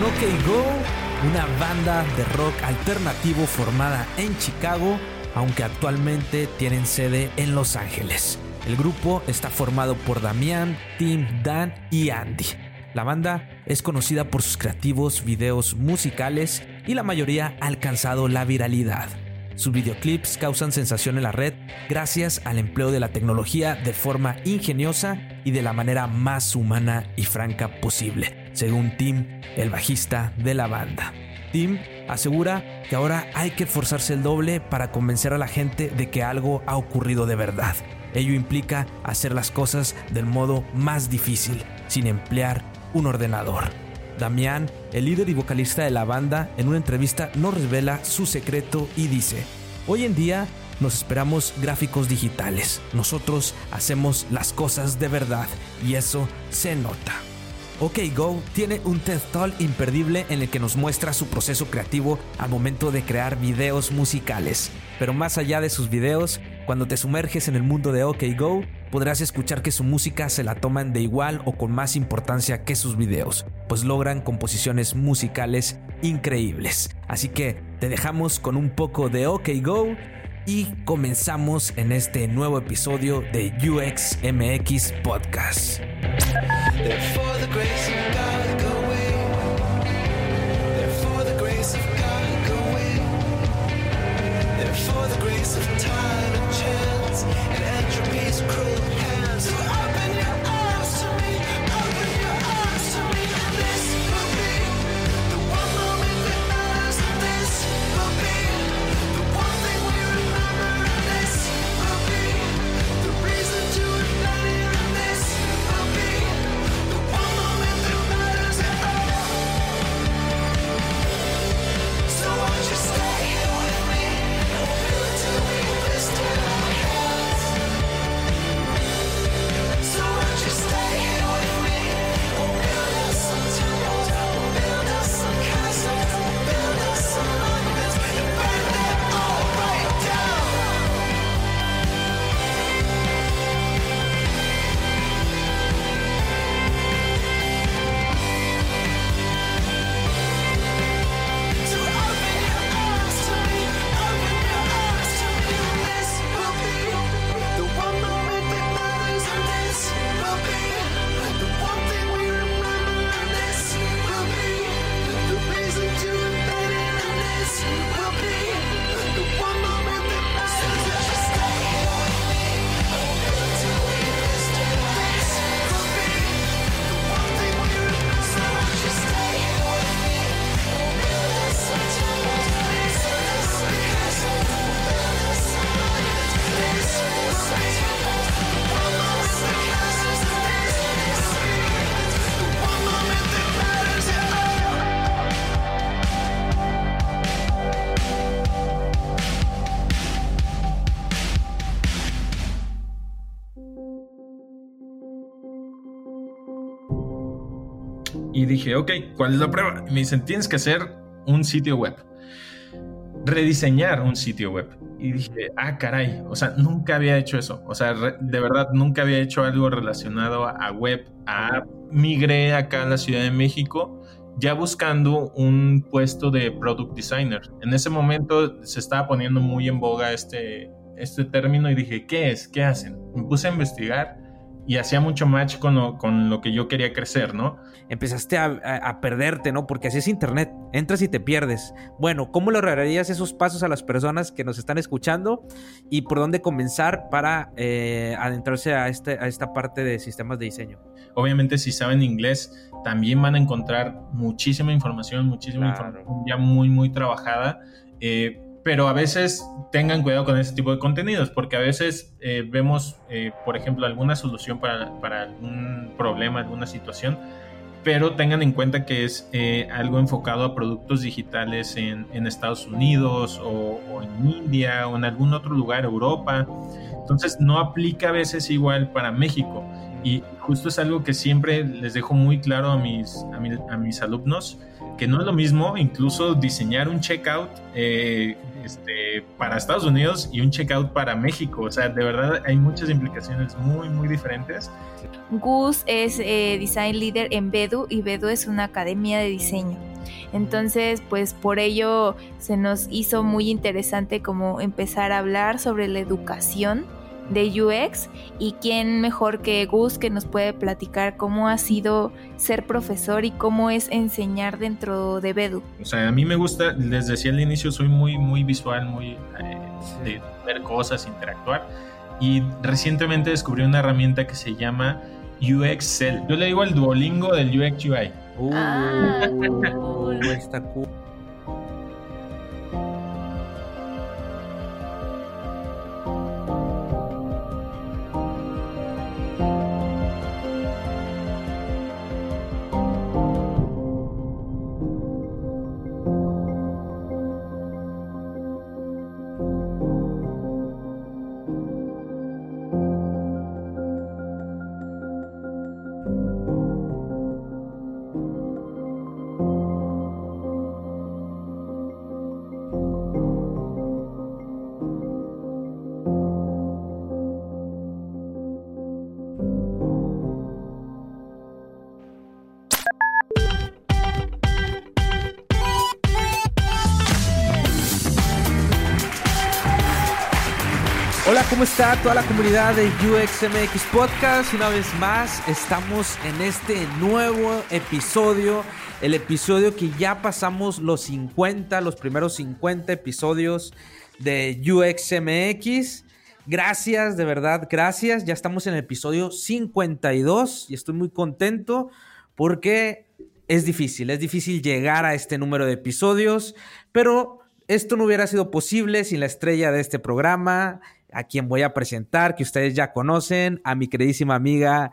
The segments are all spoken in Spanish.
con Go, una banda de rock alternativo formada en Chicago, aunque actualmente tienen sede en Los Ángeles. El grupo está formado por Damián, Tim, Dan y Andy. La banda es conocida por sus creativos videos musicales y la mayoría ha alcanzado la viralidad. Sus videoclips causan sensación en la red gracias al empleo de la tecnología de forma ingeniosa y de la manera más humana y franca posible, según Tim, el bajista de la banda. Tim asegura que ahora hay que forzarse el doble para convencer a la gente de que algo ha ocurrido de verdad. Ello implica hacer las cosas del modo más difícil, sin emplear un ordenador. Damián, el líder y vocalista de la banda, en una entrevista nos revela su secreto y dice, hoy en día nos esperamos gráficos digitales, nosotros hacemos las cosas de verdad y eso se nota. OK Go tiene un TED Talk imperdible en el que nos muestra su proceso creativo al momento de crear videos musicales. Pero más allá de sus videos, cuando te sumerges en el mundo de OK Go, podrás escuchar que su música se la toman de igual o con más importancia que sus videos, pues logran composiciones musicales increíbles. Así que te dejamos con un poco de OK Go y comenzamos en este nuevo episodio de UXMX Podcast. Dije, ok, ¿cuál es la prueba? me dicen, tienes que hacer un sitio web, rediseñar un sitio web. Y dije, ah, caray, o sea, nunca había hecho eso. O sea, de verdad, nunca había hecho algo relacionado a web, a Migré acá en la Ciudad de México ya buscando un puesto de product designer. En ese momento se estaba poniendo muy en boga este, este término y dije, ¿qué es? ¿Qué hacen? Me puse a investigar y hacía mucho match con lo, con lo que yo quería crecer, ¿no? Empezaste a, perderte, ¿no? Porque así es Internet, entras y te pierdes. Bueno, ¿cómo lograrías esos pasos a las personas que nos están escuchando y por dónde comenzar para eh, adentrarse a, este, a esta parte de sistemas de diseño? Obviamente, si saben inglés, también van a encontrar muchísima información, muchísima información ya muy, muy trabajada. Eh, pero a veces tengan cuidado con ese tipo de contenidos, porque a veces eh, vemos, eh, por ejemplo, alguna solución para, para, algún problema, alguna situación, pero tengan en cuenta que es eh, algo enfocado a productos digitales en, Estados Unidos o, en India o en algún otro lugar, Europa. Entonces no aplica a veces igual para México. Y justo es algo que siempre les dejo muy claro a mis, a mis alumnos que no es lo mismo incluso diseñar un checkout eh, este, para Estados Unidos y un checkout para México. O sea, de verdad hay muchas implicaciones muy, muy diferentes. Gus es eh, Design Leader en Bedu y Bedu es una academia de diseño. Entonces, pues por ello se nos hizo muy interesante como empezar a hablar sobre la educación de UX y quién mejor que Gus que nos puede platicar cómo ha sido ser profesor y cómo es enseñar dentro de Bedu. O sea, a mí me gusta, les decía al inicio, soy muy, muy visual, muy eh, de ver cosas, interactuar y recientemente descubrí una herramienta que se llama UX Cell. Yo le digo el Duolingo del UX UI. Uh, ah, está cool. ¿Cómo está toda la comunidad de UXMX Podcast? Una vez más, estamos en este nuevo episodio, el episodio que ya pasamos los 50, los primeros 50 episodios de UXMX. Gracias, de verdad, gracias. Ya estamos en el episodio 52 y estoy muy contento porque es difícil, es difícil llegar a este número de episodios, pero esto no hubiera sido posible sin la estrella de este programa a quien voy a presentar, que ustedes ya conocen, a mi queridísima amiga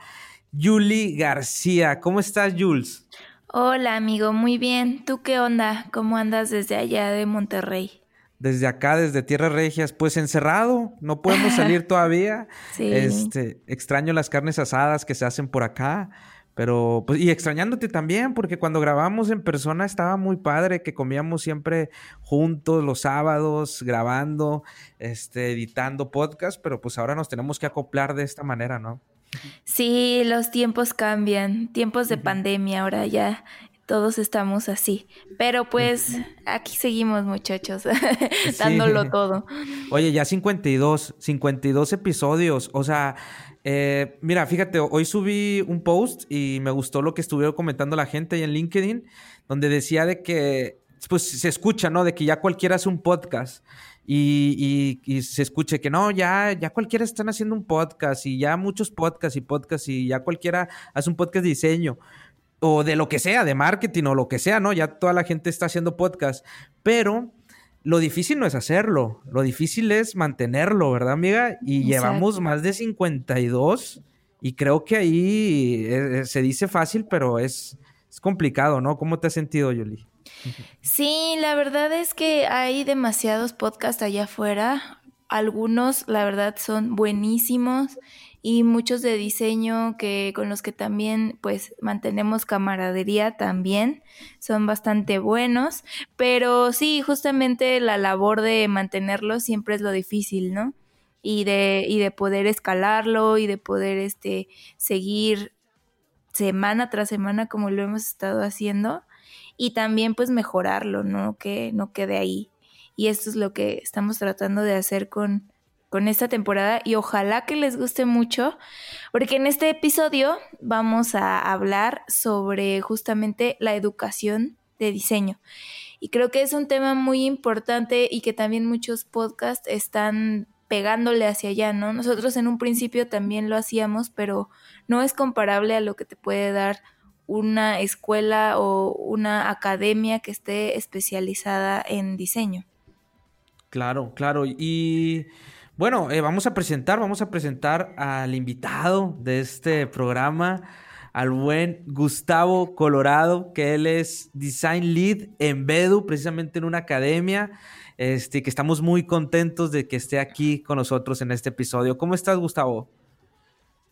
Yuli García. ¿Cómo estás, Jules? Hola, amigo, muy bien. ¿Tú qué onda? ¿Cómo andas desde allá de Monterrey? Desde acá, desde Tierras Regias, pues encerrado, no podemos salir todavía. sí. Este, extraño las carnes asadas que se hacen por acá. Pero, pues, y extrañándote también, porque cuando grabamos en persona estaba muy padre, que comíamos siempre juntos los sábados, grabando, este, editando podcast, pero pues ahora nos tenemos que acoplar de esta manera, ¿no? Sí, los tiempos cambian, tiempos de pandemia, ahora ya todos estamos así. Pero pues aquí seguimos, muchachos, dándolo todo. Oye, ya 52, 52 episodios, o sea, eh, mira, fíjate, hoy subí un post y me gustó lo que estuvieron comentando la gente ahí en LinkedIn, donde decía de que, pues se escucha, ¿no? De que ya cualquiera hace un podcast. Y, se escuche que no, ya, ya cualquiera están haciendo un podcast y ya muchos podcasts y podcasts y ya cualquiera hace un podcast de diseño o de lo que sea, de marketing o lo que sea, ¿no? Ya toda la gente está haciendo podcast, pero lo difícil no es hacerlo, lo difícil es mantenerlo, ¿verdad, amiga? Y llevamos más de 52 y creo que ahí eh, eh, se dice fácil, pero es, es complicado, ¿no? ¿Cómo te has sentido, Yuli? Sí, la verdad es que hay demasiados podcasts allá afuera. Algunos, la verdad, son buenísimos y muchos de diseño que con los que también pues mantenemos camaradería también son bastante buenos, pero sí, justamente la labor de mantenerlo siempre es lo difícil, ¿no? Y de, y de poder escalarlo y de poder este seguir semana tras semana como lo hemos estado haciendo y también pues mejorarlo, ¿no? Que no quede ahí. Y esto es lo que estamos tratando de hacer con, con esta temporada y ojalá que les guste mucho, porque en este episodio vamos a hablar sobre justamente la educación de diseño. Y creo que es un tema muy importante y que también muchos podcasts están pegándole hacia allá, ¿no? Nosotros en un principio también lo hacíamos, pero no es comparable a lo que te puede dar una escuela o una academia que esté especializada en diseño. Claro, claro. Y bueno, eh, vamos a presentar, vamos a presentar al invitado de este programa, al buen Gustavo Colorado, que él es Design Lead en Bedu, precisamente en una academia, este, que estamos muy contentos de que esté aquí con nosotros en este episodio. ¿Cómo estás, Gustavo?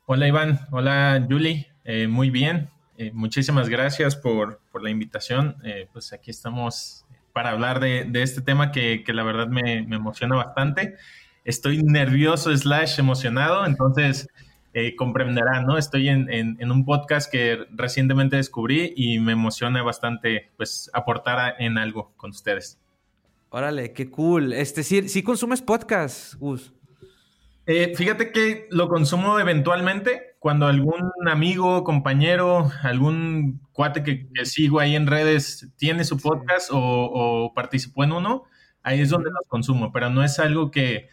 Hola, Iván. Hola, Julie. Eh, muy bien. eh, muchísimas gracias por, la invitación. Pues aquí estamos para hablar de, este tema que, la verdad me, emociona bastante. Estoy nervioso slash emocionado, entonces eh, comprenderán, ¿no? Estoy en, un podcast que recientemente descubrí y me emociona bastante pues aportar en algo con ustedes. Órale, qué cool. Este, sí, sí consumes podcast, Gus. Eh, fíjate que lo consumo eventualmente cuando algún amigo, compañero, algún cuate que, sigo ahí en redes tiene su podcast o, participó en uno, ahí es donde los consumo, pero no es algo que,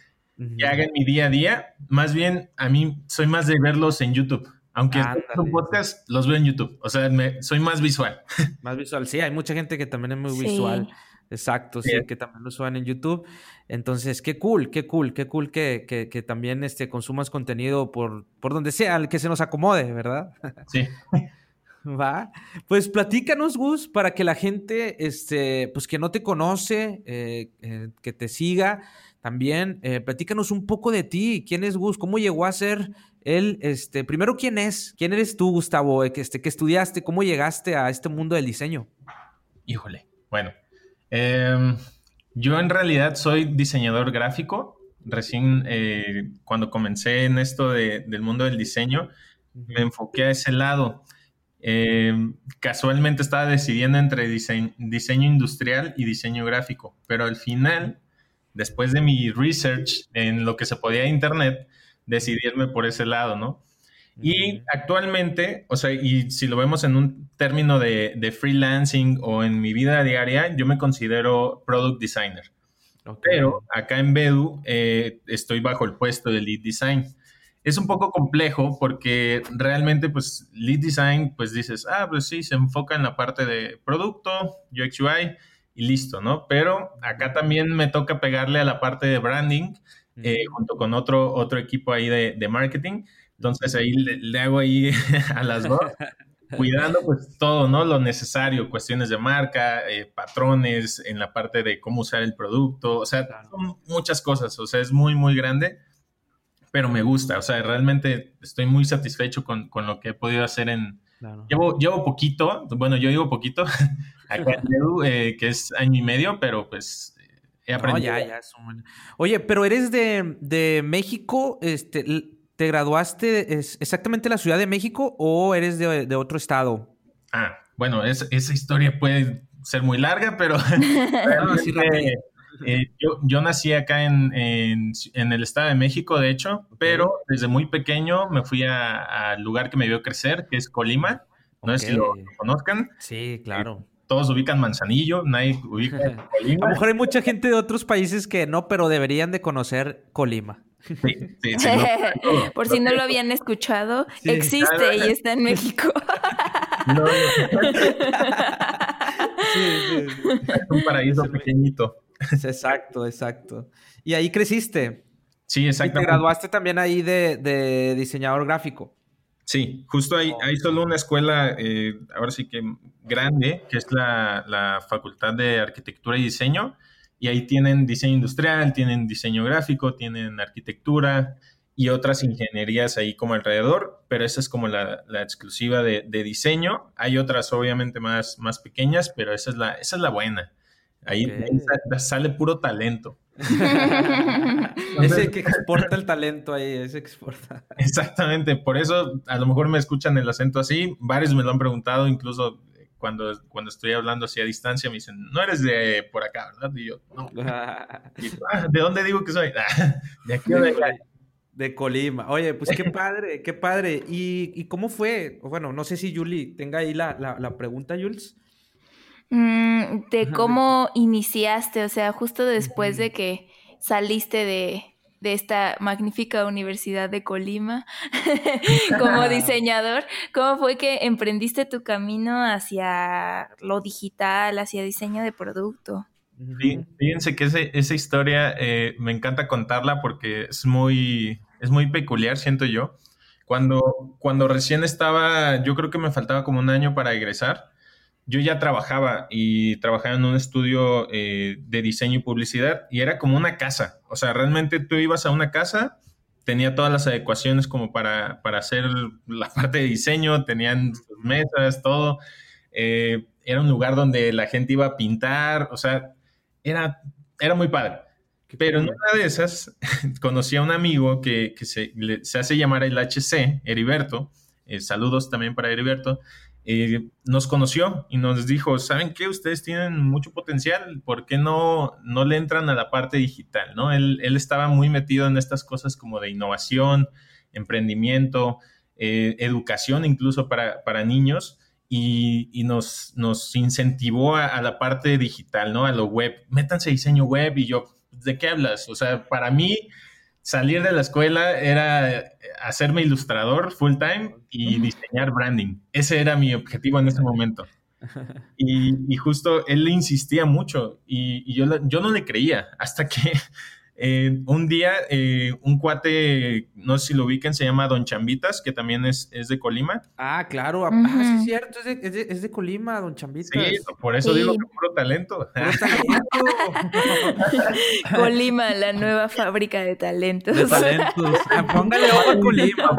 haga en mi día a día. Más bien, a mí soy más de verlos en YouTube. Aunque un podcast, los veo en YouTube. O sea, soy más visual. Más visual, sí, hay mucha gente que también es muy visual. Exacto, sí, que también lo suban en YouTube. Entonces, qué cool, qué cool, qué cool que, que, también este, consumas contenido por, por donde sea, el que se nos acomode, ¿verdad? Sí. Va. Pues platícanos, Gus, para que la gente, este, pues que no te conoce, eh, eh, que te siga también, eh, platícanos un poco de ti. ¿Quién es Gus? ¿Cómo llegó a ser él? Este, primero, ¿quién es? ¿Quién eres tú, Gustavo? Este, ¿Qué estudiaste? ¿Cómo llegaste a este mundo del diseño? Híjole, bueno, Em, yo en realidad soy diseñador gráfico. Recién eh, cuando comencé en esto del mundo del diseño, me enfoqué a ese lado. Em, casualmente estaba decidiendo entre diseño, industrial y diseño gráfico, pero al final, después de mi research en lo que se podía internet, decidí irme por ese lado, ¿no? Y actualmente, o sea, y si lo vemos en un término de, freelancing o en mi vida diaria, yo me considero product designer. Pero acá en Bedu eh, estoy bajo el puesto de lead design. Es un poco complejo porque realmente, pues, lead design, pues dices, ah, pues sí, se enfoca en la parte de producto, UX UI y listo, ¿no? Pero acá también me toca pegarle a la parte de branding eh, junto con otro, otro equipo ahí de, de marketing. Entonces ahí le, hago ahí a las dos, cuidando pues todo, ¿no? Lo necesario, cuestiones de marca, eh, patrones en la parte de cómo usar el producto, o sea, son muchas cosas, o sea, es muy, muy grande, pero me gusta, o sea, realmente estoy muy satisfecho con, lo que he podido hacer en... Llevo, llevo poquito, bueno, yo llevo poquito acá en Edu, eh, que es año y medio, pero pues he aprendido. ya, ya, Oye, pero eres de, de México, este ¿Te graduaste exactamente en la Ciudad de México o eres de, otro estado? Ah, bueno, esa historia puede ser muy larga, pero, eh, yo, nací acá en, el Estado de México, de hecho, pero desde muy pequeño me fui al lugar que me vio crecer, que es Colima. No sé si lo, conozcan. Sí, claro. Eh, todos ubican Manzanillo, nadie ubica Colima. A lo mejor hay mucha gente de otros países que no, pero deberían de conocer Colima. Por si no lo habían escuchado, existe y está en México. es un paraíso pequeñito. Exacto, exacto. ¿Y ahí creciste? Sí, exacto. ¿Y te graduaste también ahí de, diseñador gráfico? Sí, justo ahí hay solo una escuela, eh, ahora sí que grande, que es la, la Facultad de Arquitectura y Diseño, y ahí tienen diseño industrial, tienen diseño gráfico, tienen arquitectura y otras ingenierías ahí como alrededor, pero esa es como la, exclusiva de, diseño. Hay otras obviamente más, más pequeñas, pero esa es la, esa es la buena. Ahí, sale puro talento. ese que exporta el talento ahí, ese exporta. Exactamente, por eso a lo mejor me escuchan el acento así, varios me lo han preguntado, incluso cuando, cuando estoy hablando así a distancia, me dicen, no eres de por acá, ¿verdad? Y yo, no. Ah, ¿De dónde digo que soy? de aquí o de acá. De Colima. Oye, pues qué padre, qué padre. ¿Y, cómo fue? Bueno, no sé si Julie tenga ahí la, la, pregunta, Jules. Mm, de cómo iniciaste, o sea, justo después de que saliste de, de esta magnífica Universidad de Colima como diseñador. ¿Cómo fue que emprendiste tu camino hacia lo digital, hacia diseño de producto? Fíjense que esa historia eh, me encanta contarla porque es muy, es muy peculiar, siento yo. Cuando, cuando recién estaba, yo creo que me faltaba como un año para egresar yo ya trabajaba y trabajaba en un estudio eh, de diseño y publicidad y era como una casa. O sea, realmente tú ibas a una casa tenía todas las adecuaciones como para, para hacer la parte de diseño, tenían sus mesas, todo. Eh, era un lugar donde la gente iba a pintar, o sea, era, era muy padre. Pero en una de esas conocí a un amigo que, se, hace llamar el HC, Heriberto, eh, saludos también para Heriberto, nos conoció y nos dijo, ¿saben qué? Ustedes tienen mucho potencial, ¿por qué no, no le entran a la parte digital? ¿no? Él, estaba muy metido en estas cosas como de innovación, emprendimiento, eh, educación incluso para, para niños y, nos, nos incentivó a, a, la parte digital, ¿no? A lo web. Métanse diseño web y yo, ¿de qué hablas? O sea, para mí salir de la escuela era hacerme ilustrador full time y diseñar branding. Ese era mi objetivo en ese momento. Y, justo él le insistía mucho y, yo, yo no le creía hasta que eh, un día, eh, un cuate, no sé si lo ubican, se llama Don Chambitas, que también es, es de Colima. Ah, claro. Ah, sí, es cierto, es de, es de, Colima, Don Chambitas. Sí, por eso digo que puro talento. Colima, la nueva fábrica de talentos. De talentos. Ah, póngale ojo a Colima.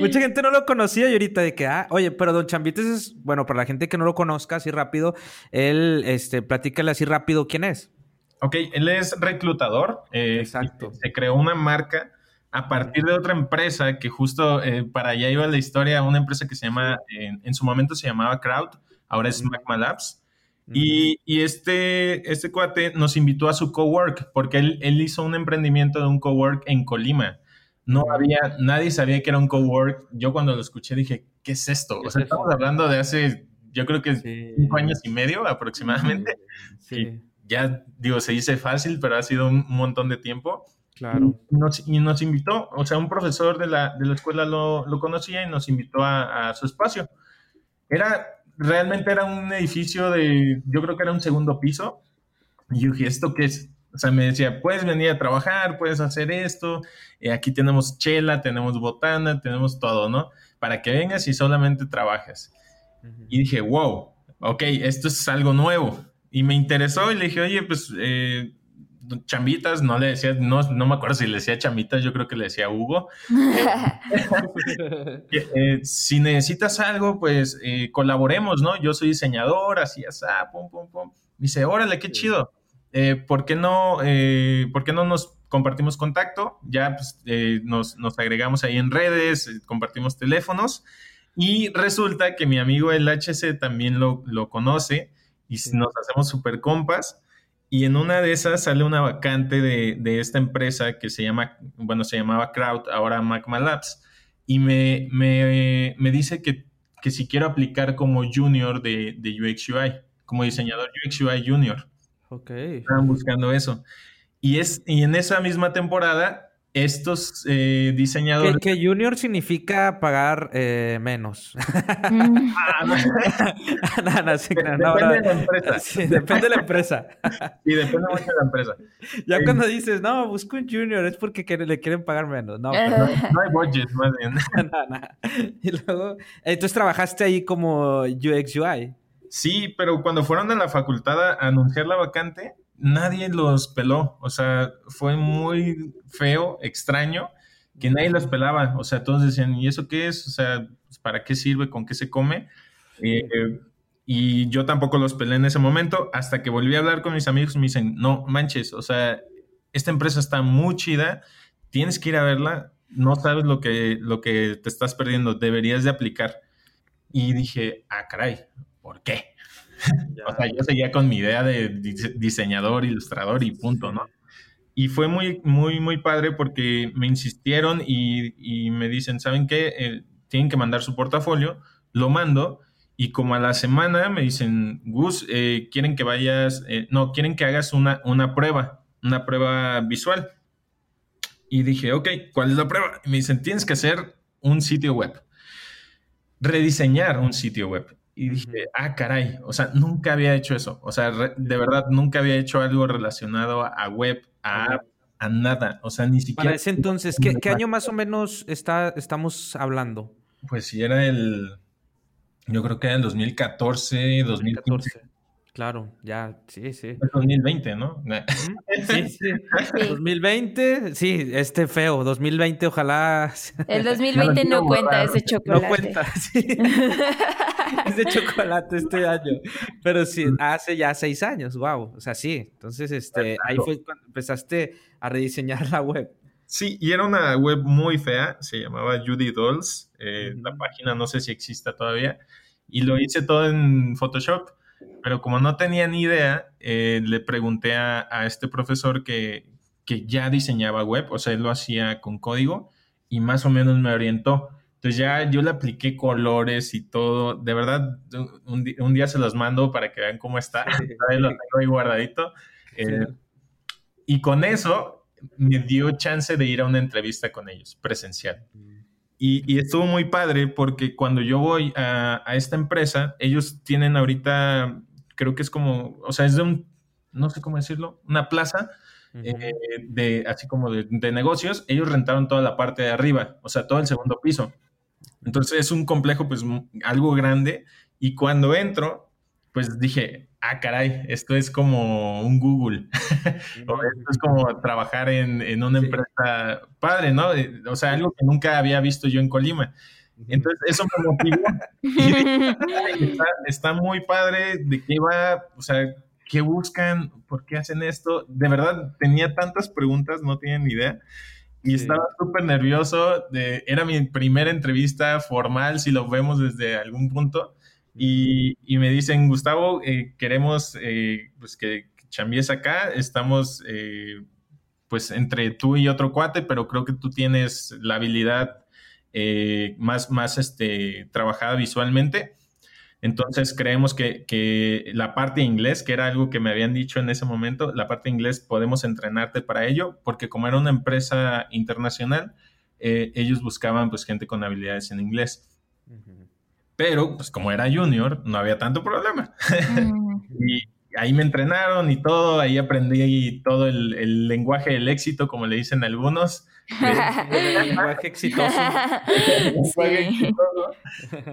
mucha gente no lo conocía y ahorita de que, ah, oye, pero Don Chambitas es, bueno, para la gente que no lo conozca así rápido, él, este, platícale así rápido quién es. Ok, él es reclutador. Eh, Exacto. Se creó una marca a partir de otra empresa que justo eh, para allá iba la historia, una empresa que se llama, en su momento se llamaba Crowd, ahora es Magma Labs. Y, este, este cuate nos invitó a su cowork porque él, él hizo un emprendimiento de un cowork en Colima. No había, nadie sabía que era un cowork. Yo cuando lo escuché dije, ¿qué es esto? o sea, estamos hablando de hace, yo creo que cinco años y medio aproximadamente. Sí ya digo, se dice fácil, pero ha sido un montón de tiempo. Claro. Y nos, y nos invitó, o sea, un profesor de la, de la escuela lo, lo, conocía y nos invitó a, a, su espacio. Era, realmente era un edificio de, yo creo que era un segundo piso. Y yo dije, ¿esto qué es? O sea, me decía, puedes venir a trabajar, puedes hacer esto, eh, aquí tenemos chela, tenemos botana, tenemos todo, ¿no? Para que vengas y solamente trabajes. Y dije, wow, ok, esto es algo nuevo. Y me interesó y le dije, oye, pues eh, chambitas, no le decía, no, no me acuerdo si le decía chambitas, yo creo que le decía Hugo. Eh, si necesitas algo, pues eh, colaboremos, ¿no? Yo soy diseñador, así, así, pum, pum, pum. Dice, órale, qué chido. ¿por, qué no, ¿Por qué no nos compartimos contacto? Ya pues, nos, nos, agregamos ahí en redes, compartimos teléfonos. Y resulta que mi amigo el HC también lo, lo conoce y nos hacemos super compas. Y en una de esas sale una vacante de, de, esta empresa que se llama, bueno, se llamaba Crowd, ahora Magma Labs. Y me, me, me dice que, que, si quiero aplicar como junior de, de UX UI, como diseñador UX UI junior. Ok. Estaban buscando eso. Y, es, y en esa misma temporada estos eh, diseñadores. Que, junior significa pagar eh, menos. no. depende de la empresa. Sí, depende de la empresa. sí, depende mucho de la empresa. Ya cuando dices, no, busco un junior, es porque le quieren pagar menos. No, no, no, hay budget, más bien. y luego, entonces trabajaste ahí como UX UI. Sí, pero cuando fueron a la facultad a anunciar la vacante, nadie los peló, o sea, fue muy feo, extraño, que nadie los pelaba, o sea, todos decían, ¿y eso qué es? O sea, ¿para qué sirve? ¿Con qué se come? Eh, y yo tampoco los pelé en ese momento, hasta que volví a hablar con mis amigos y me dicen, no manches, o sea, esta empresa está muy chida, tienes que ir a verla, no sabes lo que, lo que te estás perdiendo, deberías de aplicar. Y dije, ah, caray, ¿por qué? o sea, yo seguía con mi idea de diseñador, ilustrador y punto, ¿no? Y fue muy, muy, muy padre porque me insistieron y, me dicen, ¿saben qué? Eh, tienen que mandar su portafolio, lo mando y como a la semana me dicen, Gus, eh, quieren que vayas, eh, no, quieren que hagas una, una prueba, una prueba visual. Y dije, ok, ¿cuál es la prueba? Y me dicen, tienes que hacer un sitio web, rediseñar un sitio web. Y dije, ah, caray, o sea, nunca había hecho eso. O sea, de verdad, nunca había hecho algo relacionado a web, a a nada. O sea, ni siquiera. Para ese entonces, ¿qué, ¿qué, año más o menos está, estamos hablando? Pues sí, era el. Yo creo que era el 2014, 2015. Claro, ya, sí, sí. 2020, ¿no? Sí, sí. 2020, sí, este feo. 2020, ojalá. El 2020 no cuenta ese chocolate. No cuenta, sí. ese chocolate este año. Pero sí, hace ya seis años, wow. O sea, sí. Entonces, este, ahí fue cuando empezaste a rediseñar la web. Sí, y era una web muy fea, se llamaba Judy Dolls. Eh, la página no sé si exista todavía. Y lo hice todo en Photoshop pero como no tenía ni idea, eh, le pregunté a, este profesor que, que, ya diseñaba web, o sea, él lo hacía con código y más o menos me orientó. Entonces ya yo le apliqué colores y todo. De verdad, un, día se los mando para que vean cómo está. lo tengo ahí guardadito. Eh, y con eso me dio chance de ir a una entrevista con ellos, presencial. Mm. Y, estuvo muy padre porque cuando yo voy a, esta empresa, ellos tienen ahorita, creo que es como, o sea, es de un, no sé cómo decirlo, una plaza eh, de, así como de, negocios. Ellos rentaron toda la parte de arriba, o sea, todo el segundo piso. Entonces es un complejo, pues, algo grande. Y cuando entro, pues dije, ah, caray, esto es como un Google, o esto es como trabajar en, una empresa padre, ¿no? Eh, o sea, algo que nunca había visto yo en Colima. Entonces, eso me motivó. está, está, muy padre de qué va, o sea, qué buscan, por qué hacen esto. De verdad, tenía tantas preguntas, no tienen ni idea. Y estaba súper nervioso. De, era mi primera entrevista formal, si lo vemos desde algún punto. Y, me dicen, Gustavo, eh, queremos eh, pues que chambies acá, estamos eh, pues entre tú y otro cuate, pero creo que tú tienes la habilidad más, más este, trabajada visualmente. Entonces creemos que, que, la parte de inglés, que era algo que me habían dicho en ese momento, la parte de inglés podemos entrenarte para ello, porque como era una empresa internacional, ellos buscaban pues gente con habilidades en inglés. Pero, pues como era junior, no había tanto problema. Y ahí me entrenaron y todo, ahí aprendí todo el, lenguaje del éxito, como le dicen algunos. el lenguaje exitoso.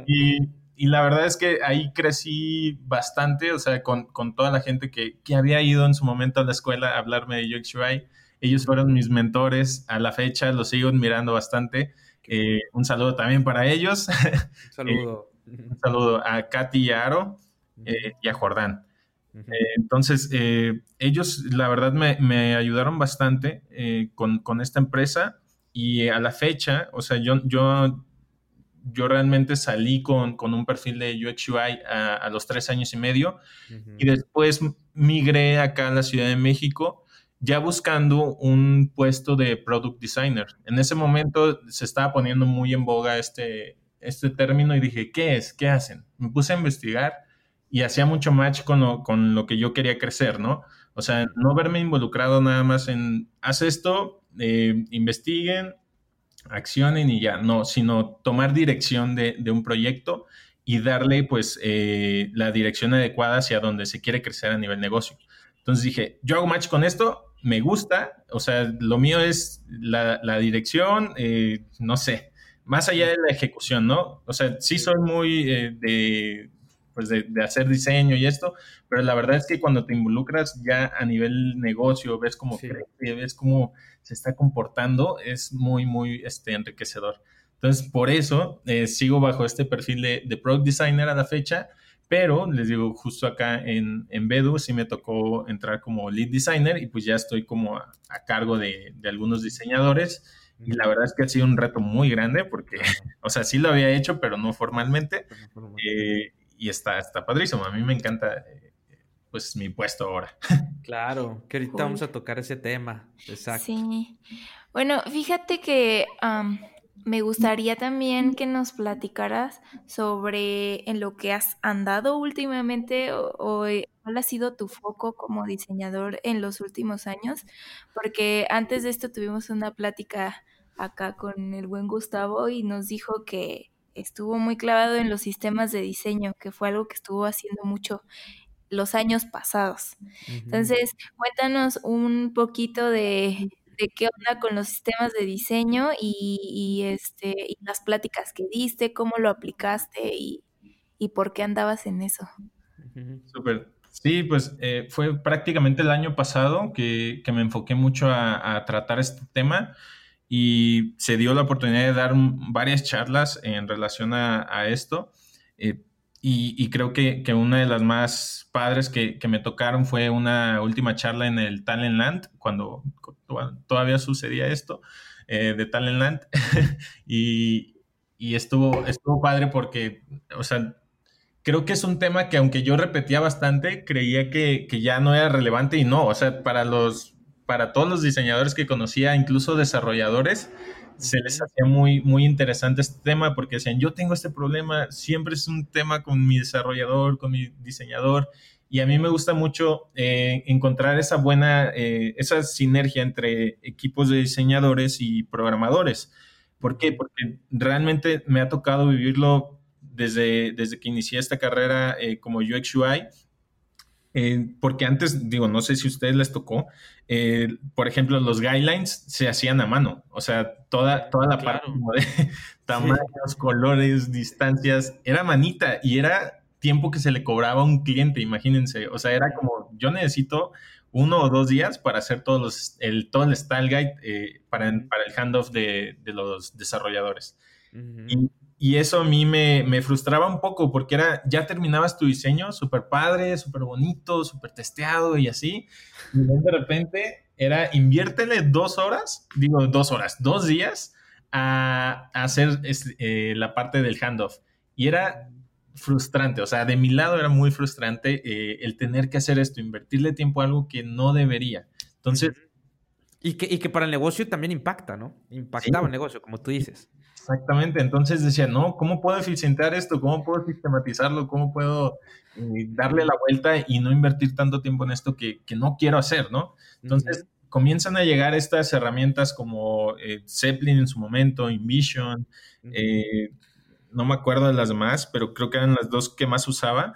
Y, la verdad es que ahí crecí bastante, o sea, con, toda la gente que, había ido en su momento a la escuela a hablarme de UX. Ellos fueron mis mentores a la fecha, los sigo admirando bastante. Eh, un saludo también para ellos. Un saludo. Un saludo a Katy y a Aro eh, y a Jordán. Eh, entonces, eh, ellos la verdad me, ayudaron bastante con, esta empresa y a la fecha, o sea, yo, yo, yo realmente salí con, un perfil de UX UI a, los tres años y medio y después migré acá a la Ciudad de México ya buscando un puesto de product designer. En ese momento se estaba poniendo muy en boga este, este término y dije, ¿qué es? ¿Qué hacen? Me puse a investigar y hacía mucho match con lo, con lo que yo quería crecer, ¿no? O sea, no verme involucrado nada más en, haz esto, eh, investiguen, accionen y ya, no, sino tomar dirección de, un proyecto y darle pues eh, la dirección adecuada hacia donde se quiere crecer a nivel negocio. Entonces dije, yo hago match con esto, me gusta, o sea, lo mío es la, dirección, eh, no sé, más allá de la ejecución, ¿no? O sea, sí soy muy de, pues de, hacer diseño y esto, pero la verdad es que cuando te involucras ya a nivel negocio, ves cómo crece, ves cómo se está comportando, es muy, muy este, enriquecedor. Entonces, por eso eh, sigo bajo este perfil de, de Product Designer a la fecha, pero les digo, justo acá en, en Bedu sí me tocó entrar como Lead Designer y pues ya estoy como a, cargo de, de algunos diseñadores y la verdad es que ha sido un reto muy grande porque, o sea, sí lo había hecho, pero no formalmente. Eh, y está, está padrísimo. A mí me encanta, eh, pues, mi puesto ahora. Claro, que ahorita vamos a tocar ese tema. Exacto. Sí. Bueno, fíjate que me gustaría también que nos platicaras sobre en lo que has andado últimamente o, o cuál ha sido tu foco como diseñador en los últimos años, porque antes de esto tuvimos una plática acá con el buen Gustavo y nos dijo que estuvo muy clavado en los sistemas de diseño, que fue algo que estuvo haciendo mucho los años pasados. Entonces, cuéntanos un poquito de, qué onda con los sistemas de diseño y, este, y las pláticas que diste, cómo lo aplicaste y, por qué andabas en eso. Súper. Sí, pues eh, fue prácticamente el año pasado que, me enfoqué mucho a, tratar este tema y se dio la oportunidad de dar varias charlas en relación a, esto. Eh, y, creo que, una de las más padres que, me tocaron fue una última charla en el Talentland, cuando todavía sucedía esto, eh, de Talentland. y, y estuvo, estuvo padre porque, o sea, creo que es un tema que aunque yo repetía bastante, creía que, que, ya no era relevante y no, o sea, para los, para todos los diseñadores que conocía, incluso desarrolladores, se les hacía muy, muy interesante este tema porque decían, yo tengo este problema, siempre es un tema con mi desarrollador, con mi diseñador, y a mí me gusta mucho eh, encontrar esa buena, eh, esa sinergia entre equipos de diseñadores y programadores. ¿Por qué? Porque realmente me ha tocado vivirlo desde, desde que inicié esta carrera eh, como UX UI eh, porque antes, digo, no sé si a ustedes les tocó, eh, por ejemplo, los guidelines se hacían a mano, o sea, toda, toda la parte de tamaños, colores, distancias, era manita y era tiempo que se le cobraba a un cliente, imagínense, o sea, era como, yo necesito uno o dos días para hacer todos los, el, todo el style guide eh, para, para, el handoff de, de los desarrolladores. y, y eso a mí me, me, frustraba un poco porque era, ya terminabas tu diseño súper padre, súper bonito, súper testeado y así. Y de repente era inviértele dos horas, digo dos horas, dos días a, hacer eh, la parte del handoff. Y era frustrante, o sea, de mi lado era muy frustrante eh, el tener que hacer esto, invertirle tiempo a algo que no debería. Entonces... Y que, y que para el negocio también impacta, ¿no? Impactaba el negocio, como tú dices. Exactamente, entonces decía, no, ¿cómo puedo eficientar esto? ¿Cómo puedo sistematizarlo? ¿Cómo puedo eh, darle la vuelta y no invertir tanto tiempo en esto que, no quiero hacer, ¿no? Entonces comienzan a llegar estas herramientas como eh, Zeppelin en su momento, InVision, eh, no me acuerdo de las demás, pero creo que eran las dos que más usaba,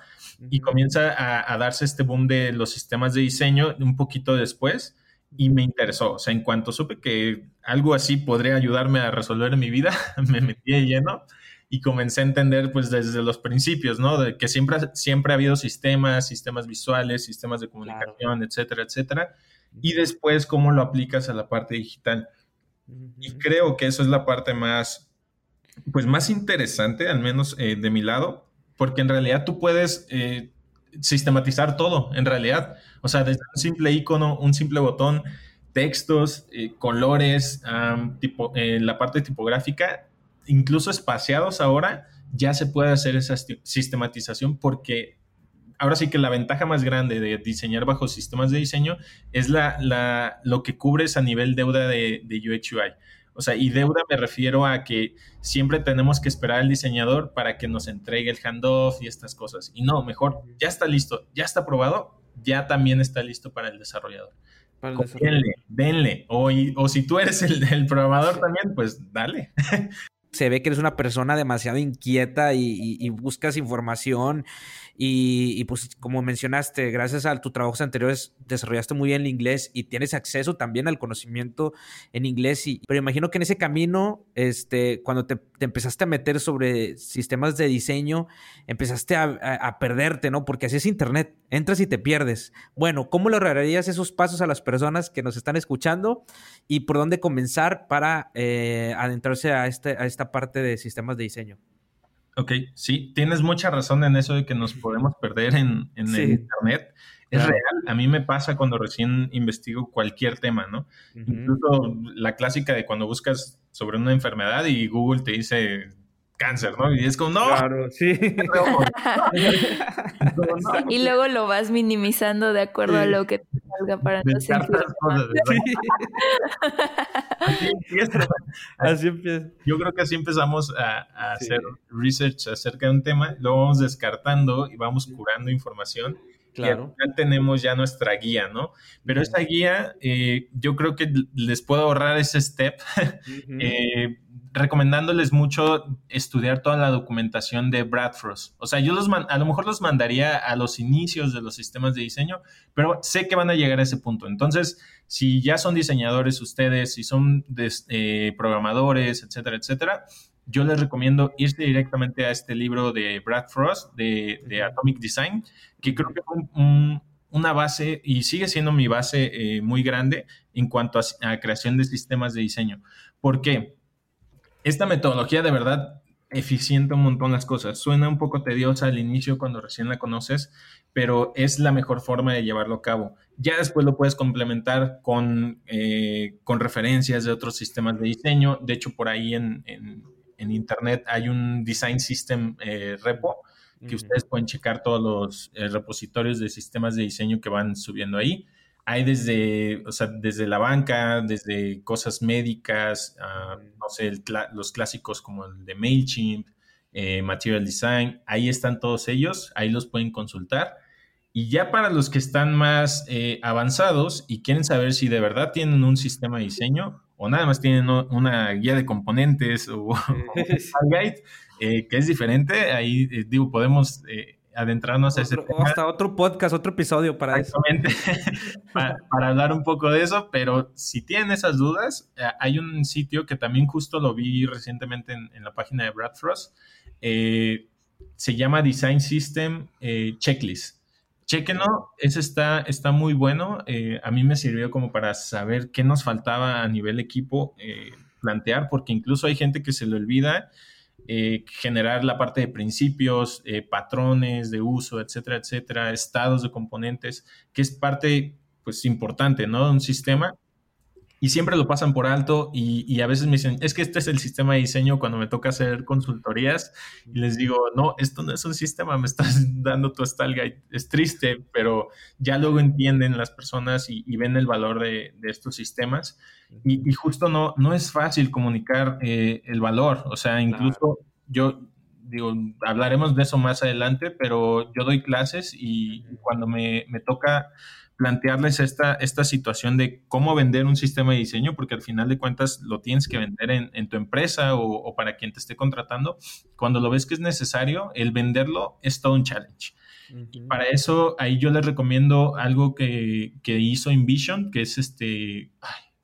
y comienza a, a darse este boom de los sistemas de diseño un poquito después y me interesó. O sea, en cuanto supe que algo así podría ayudarme a resolver mi vida, me metí de lleno y comencé a entender pues desde los principios, ¿no? De que siempre, siempre ha habido sistemas, sistemas visuales, sistemas de comunicación, etcétera, etcétera. Y después cómo lo aplicas a la parte digital. Y creo que eso es la parte más, pues más interesante, al menos eh, de mi lado, porque en realidad tú puedes eh, sistematizar todo, en realidad. O sea, desde un simple icono, un simple botón, textos, eh, colores, tipo, eh, la parte tipográfica, incluso espaciados ahora, ya se puede hacer esa sistematización porque ahora sí que la ventaja más grande de diseñar bajo sistemas de diseño es la, la lo que cubres a nivel deuda de, de. O sea, y deuda me refiero a que siempre tenemos que esperar al diseñador para que nos entregue el handoff y estas cosas. Y no, mejor, ya está listo, ya está aprobado, ya también está listo para el desarrollador. Denle, denle. O, o, si tú eres el, el programador también, pues dale. Se ve que eres una persona demasiado inquieta y buscas información y, pues como mencionaste, gracias a tus trabajos anteriores desarrollaste muy bien el inglés y tienes acceso también al conocimiento en inglés. Y, pero imagino que en ese camino, este, cuando te, empezaste a meter sobre sistemas de diseño, empezaste a, perderte, ¿no? Porque así es Internet, entras y te pierdes. Bueno, ¿cómo le lograrias esos pasos a las personas que nos están escuchando y por dónde comenzar para eh, adentrarse a, este, a esta parte de sistemas de diseño? Ok, sí, tienes mucha razón en eso de que nos podemos perder en, en el Internet. Es real, a mí me pasa cuando recién investigo cualquier tema, ¿no? Incluso la clásica de cuando buscas sobre una enfermedad y Google te dice cáncer, ¿no? Y es como, no. Claro, sí. y luego lo vas minimizando de acuerdo a lo que te salga para no sentir. así empieza. Así empieza. Yo creo que así empezamos a, hacer research acerca de un tema, lo vamos descartando y vamos curando información. Claro. Y tenemos ya nuestra guía, ¿no? Pero esa guía, eh, yo creo que les puedo ahorrar ese step. eh, recomendándoles mucho estudiar toda la documentación de Brad Frost. O sea, yo los a lo mejor los mandaría a los inicios de los sistemas de diseño, pero sé que van a llegar a ese punto. Entonces, si ya son diseñadores ustedes, si son eh, programadores, etcétera, etcétera, yo les recomiendo irse directamente a este libro de Brad Frost de, Atomic Design, que creo que fue una base y sigue siendo mi base eh, muy grande en cuanto a, creación de sistemas de diseño. ¿Por qué? Esta metodología de verdad eficiente un montón las cosas. Suena un poco tediosa al inicio cuando recién la conoces, pero es la mejor forma de llevarlo a cabo. Ya después lo puedes complementar con, eh, con referencias de otros sistemas de diseño. De hecho, por ahí en, Internet hay un Design System eh, repo que ustedes pueden checar todos los eh, repositorios de sistemas de diseño que van subiendo ahí. Hay desde, o sea, desde la banca, desde cosas médicas, ah, no sé, los clásicos como el de MailChimp, Material Design, ahí están todos ellos, ahí los pueden consultar. Y ya para los que están más eh, avanzados y quieren saber si de verdad tienen un sistema de diseño o nada más tienen una guía de componentes o, un guide, eh, que es diferente, ahí eh, digo, podemos adentrarnos a ese tema. Hasta otro podcast, otro episodio para eso. para, para, hablar un poco de eso, pero si tienen esas dudas, hay un sitio que también justo lo vi recientemente en, en la página de Brad Frost, se llama Design System Checklist. Chequenlo, ese está, está muy bueno. Eh, a mí me sirvió como para saber qué nos faltaba a nivel equipo eh, plantear, porque incluso hay gente que se le olvida eh, generar la parte de principios, patrones de uso, etcétera, etcétera, estados de componentes, que es parte pues importante, ¿no? De un sistema y siempre lo pasan por alto y, a veces me dicen, es que este es el sistema de diseño cuando me toca hacer consultorías y les digo, no, esto no es un sistema, me estás dando tu style guide. Es triste, pero ya luego entienden las personas y, ven el valor de, estos sistemas. Y, justo no, no es fácil comunicar eh, el valor, o sea, incluso yo digo, hablaremos de eso más adelante, pero yo doy clases y cuando me, me toca plantearles esta, esta situación de cómo vender un sistema de diseño, porque al final de cuentas lo tienes que vender en, tu empresa o, para quien te esté contratando. Cuando lo ves que es necesario, el venderlo es todo un challenge. Para eso, ahí yo les recomiendo algo que, que hizo InVision, que es este,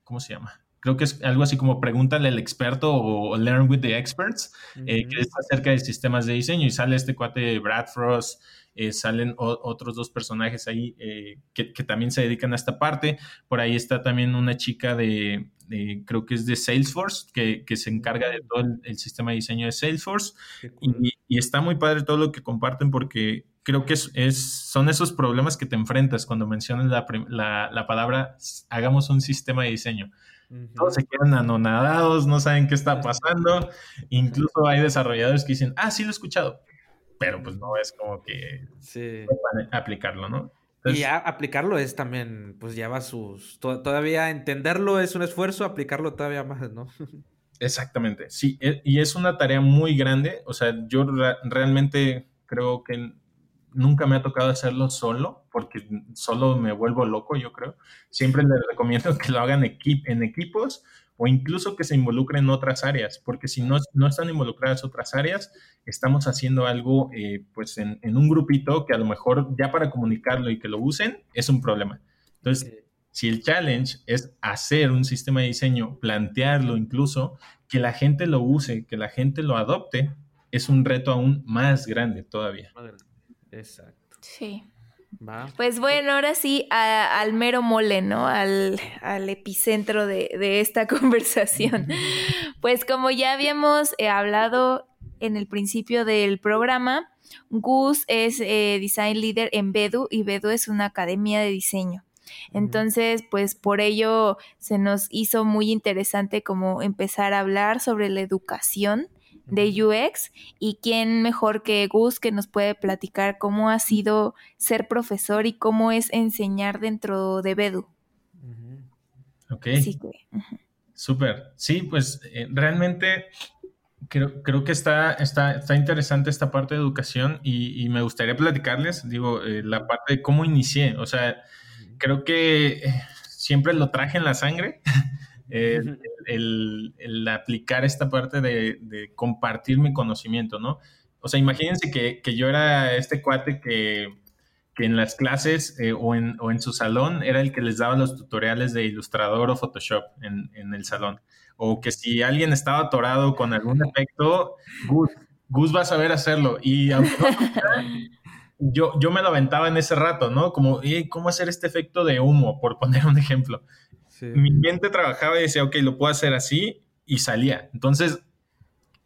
¿cómo se llama? Creo que es algo así como pregúntale al experto o, learn with the experts, eh, que es acerca de sistemas de diseño y sale este cuate Brad Frost, eh, salen otros dos personajes ahí eh, que, también se dedican a esta parte. Por ahí está también una chica de, creo que es de Salesforce, que, se encarga de todo el, sistema de diseño de Salesforce. Y, está muy padre todo lo que comparten porque creo que es, son esos problemas que te enfrentas cuando mencionas la, la, palabra hagamos un sistema de diseño. Todos se quedan anonadados, no saben qué está pasando. Incluso hay desarrolladores que dicen, ah, sí lo he escuchado, pero pues no es como que sí. aplicarlo, ¿no? y aplicarlo es también, pues lleva sus... todavía entenderlo es un esfuerzo, aplicarlo todavía más, ¿no? Exactamente, sí, e, y es una tarea muy grande, o sea, yo realmente creo que nunca me ha tocado hacerlo solo, porque solo me vuelvo loco, yo creo. Siempre les recomiendo que lo hagan en equipos o incluso que se involucren en otras áreas, porque si no, no están involucradas otras áreas, estamos haciendo algo eh, pues en, un grupito que a lo mejor ya para comunicarlo y que lo usen es un problema. Entonces, si el challenge es hacer un sistema de diseño, plantearlo incluso, que la gente lo use, que la gente lo adopte, es un reto aún más grande todavía. Exacto. Sí. Pues bueno, ahora sí al mero mole, ¿no? Al, epicentro de, esta conversación. Pues como ya habíamos eh, hablado en el principio del programa, Gus es eh, Design Leader en Bedu y Bedu es una academia de diseño. Entonces, pues por ello se nos hizo muy interesante como empezar a hablar sobre la educación de UX y quién mejor que Gus que nos puede platicar cómo ha sido ser profesor y cómo es enseñar dentro de Bedu. Ok. Súper. Sí, pues eh, realmente creo, creo que está, está, está, interesante esta parte de educación y, me gustaría platicarles, digo, eh, la parte de cómo inicié. O sea, creo que eh, siempre lo traje en la sangre. el, aplicar esta parte de, compartir mi conocimiento, ¿no? O sea, imagínense que, yo era este cuate que, que en las clases eh, o, en, o, en, su salón era el que les daba los tutoriales de Ilustrador o Photoshop en, en el salón. O que si alguien estaba atorado con algún efecto, Gus, Gus va a saber hacerlo. Y yo, yo me lo aventaba en ese rato, ¿no? Como, ¿cómo hacer este efecto de humo? Por poner un ejemplo. Mi mente trabajaba y decía, ok, lo puedo hacer así y salía. Entonces,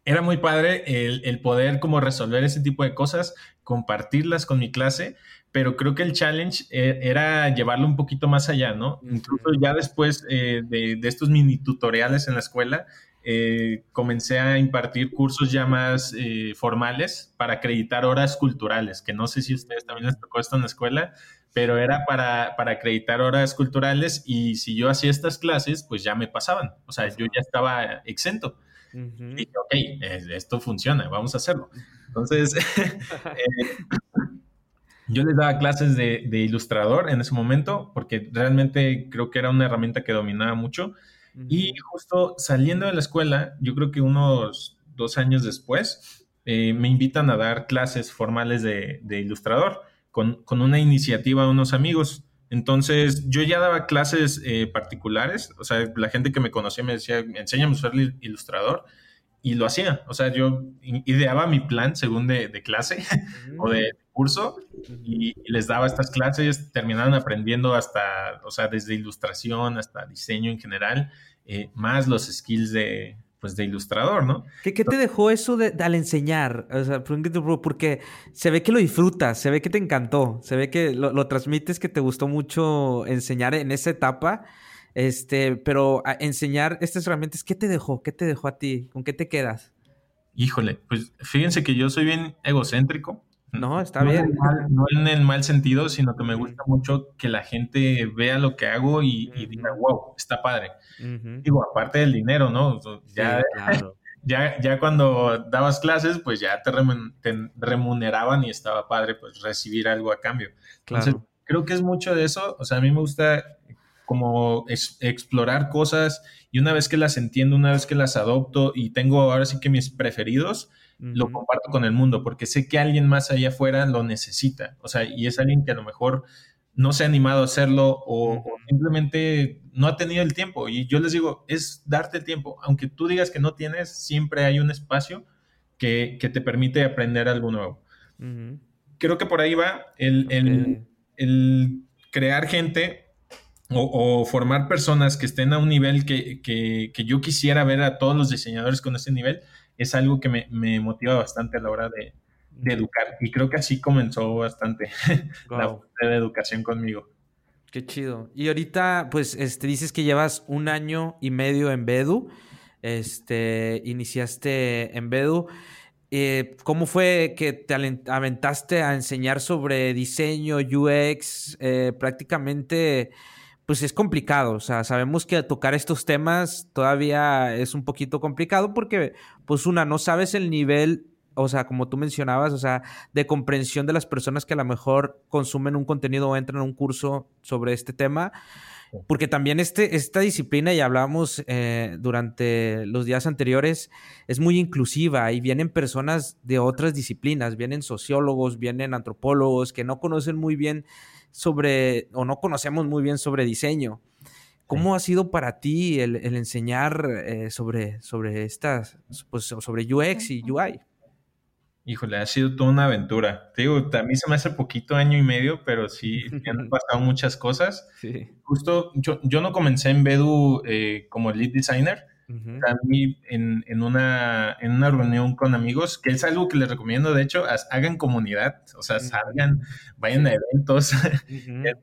era muy padre el, el, poder como resolver ese tipo de cosas, compartirlas con mi clase, pero creo que el challenge eh, era llevarlo un poquito más allá, ¿no? Incluso ya después eh, de, de, estos mini tutoriales en la escuela, eh, comencé a impartir cursos ya más formales para acreditar horas culturales, que no sé si a ustedes también les tocó esto en la escuela, pero era para, para acreditar horas culturales y si yo hacía estas clases, pues ya me pasaban, o sea, yo ya estaba exento. Y dije, ok, esto funciona, vamos a hacerlo. Entonces, eh, yo les daba clases de, de, ilustrador en ese momento, porque realmente creo que era una herramienta que dominaba mucho. Y justo saliendo de la escuela, yo creo que unos dos años después, eh, me invitan a dar clases formales de, de ilustrador con, con, una iniciativa de unos amigos. Entonces, yo ya daba clases eh, particulares, o sea, la gente que me conocía me decía, enséñame a ser ilustrador, y lo hacía. O sea, yo ideaba mi plan según de, clase o de curso y, les daba estas clases, terminaban aprendiendo hasta, o sea, desde ilustración hasta diseño en general, eh, más los skills de, pues, de ilustrador, ¿no? ¿Qué, qué te dejó eso de, al enseñar? O sea, porque se ve que lo disfrutas, se ve que te encantó, se ve que lo, lo transmites, que te gustó mucho enseñar en esa etapa. Este, pero enseñar estas herramientas, ¿qué te dejó? ¿Qué te dejó a ti? ¿Con qué te quedas? Híjole, pues fíjense que yo soy bien egocéntrico. No, está bien. no en el mal sentido, sino que me gusta mucho que la gente vea lo que hago y, diga, wow, está padre. Digo, aparte del dinero, ¿no? Ya, ya, ya cuando dabas clases, pues ya te, remuneraban y estaba padre, pues recibir algo a cambio. Entonces, creo que es mucho de eso. O sea, a mí me gusta como explorar cosas y una vez que las entiendo, una vez que las adopto y tengo ahora sí que mis preferidos, lo comparto con el mundo porque sé que alguien más allá afuera lo necesita. O sea, y es alguien que a lo mejor no se ha animado a hacerlo o, simplemente no ha tenido el tiempo. Y yo les digo, es darte el tiempo. Aunque tú digas que no tienes, siempre hay un espacio que, te permite aprender algo nuevo. Creo que por ahí va el, el, el crear gente o, formar personas que estén a un nivel que, que, yo quisiera ver a todos los diseñadores con ese nivel, es algo que me, me motiva bastante a la hora de, de, educar. Y creo que así comenzó bastante la de educación conmigo. Qué chido. Y ahorita, pues, este, dices que llevas un año y medio en Bedu. Este, iniciaste en Bedu. Eh, ¿Cómo fue que te aventaste a enseñar sobre diseño, UX? Eh, prácticamente pues es complicado. O sea, sabemos que tocar estos temas todavía es un poquito complicado porque, pues, una, no sabes el nivel, o sea, como tú mencionabas, o sea, de comprensión de las personas que a lo mejor consumen un contenido o entran a un curso sobre este tema. Porque también este, esta disciplina, y hablábamos eh, durante los días anteriores, es muy inclusiva y vienen personas de otras disciplinas, vienen sociólogos, vienen antropólogos que no conocen muy bien sobre, o no conocemos muy bien sobre diseño. ¿Cómo ha sido para ti el, enseñar eh, sobre, sobre estas, pues, sobre UX y UI? Híjole, ha sido toda una aventura. Te digo, a mí se me hace poquito año y medio, pero sí, me han pasado muchas cosas. Sí. Justo, yo, yo no comencé en Bedu eh, como lead designer, también en, en, una, en una reunión con amigos, que es algo que les recomiendo, de hecho, hagan comunidad, o sea, salgan, vayan a eventos,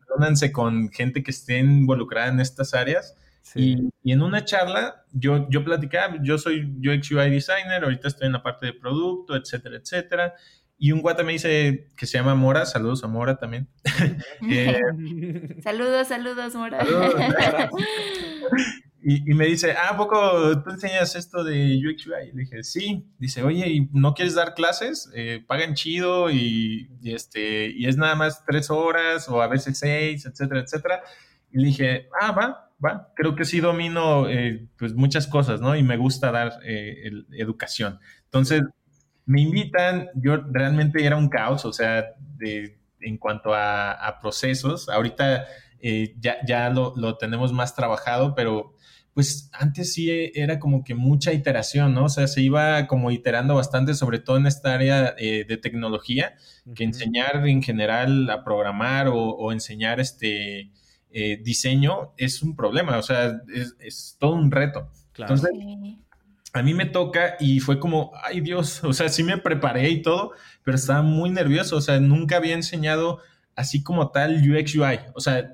reúnanse con gente que esté involucrada en estas áreas. Y, y, en una charla, yo, yo platicaba, yo soy UX UI designer, ahorita estoy en la parte de producto, etcétera, etcétera. Y un guate me dice que se llama Mora, saludos a Mora también. Eh, saludos, saludos, Mora. Saludos. Y, me dice, ah, poco tú enseñas esto de UX? Y le dije, sí. Dice, oye, ¿y no quieres dar clases? Eh, pagan chido y, este, y es nada más tres horas o a veces seis, etcétera, etcétera. Y le dije, ah, va, va. Creo que sí domino eh, pues muchas cosas, ¿no? Y me gusta dar eh, educación. Entonces, me invitan, yo realmente era un caos, o sea, de en cuanto a, procesos. Ahorita eh, ya, ya lo, lo, tenemos más trabajado, pero pues antes sí era como que mucha iteración, ¿no? O sea, se iba como iterando bastante, sobre todo en esta área eh, de tecnología, que enseñar en general a programar o, enseñar este eh, diseño es un problema, o sea, es, todo un reto. Entonces, a mí me toca y fue como, ay Dios, o sea, sí me preparé y todo, pero estaba muy nervioso, o sea, nunca había enseñado así como tal UX UI, o sea,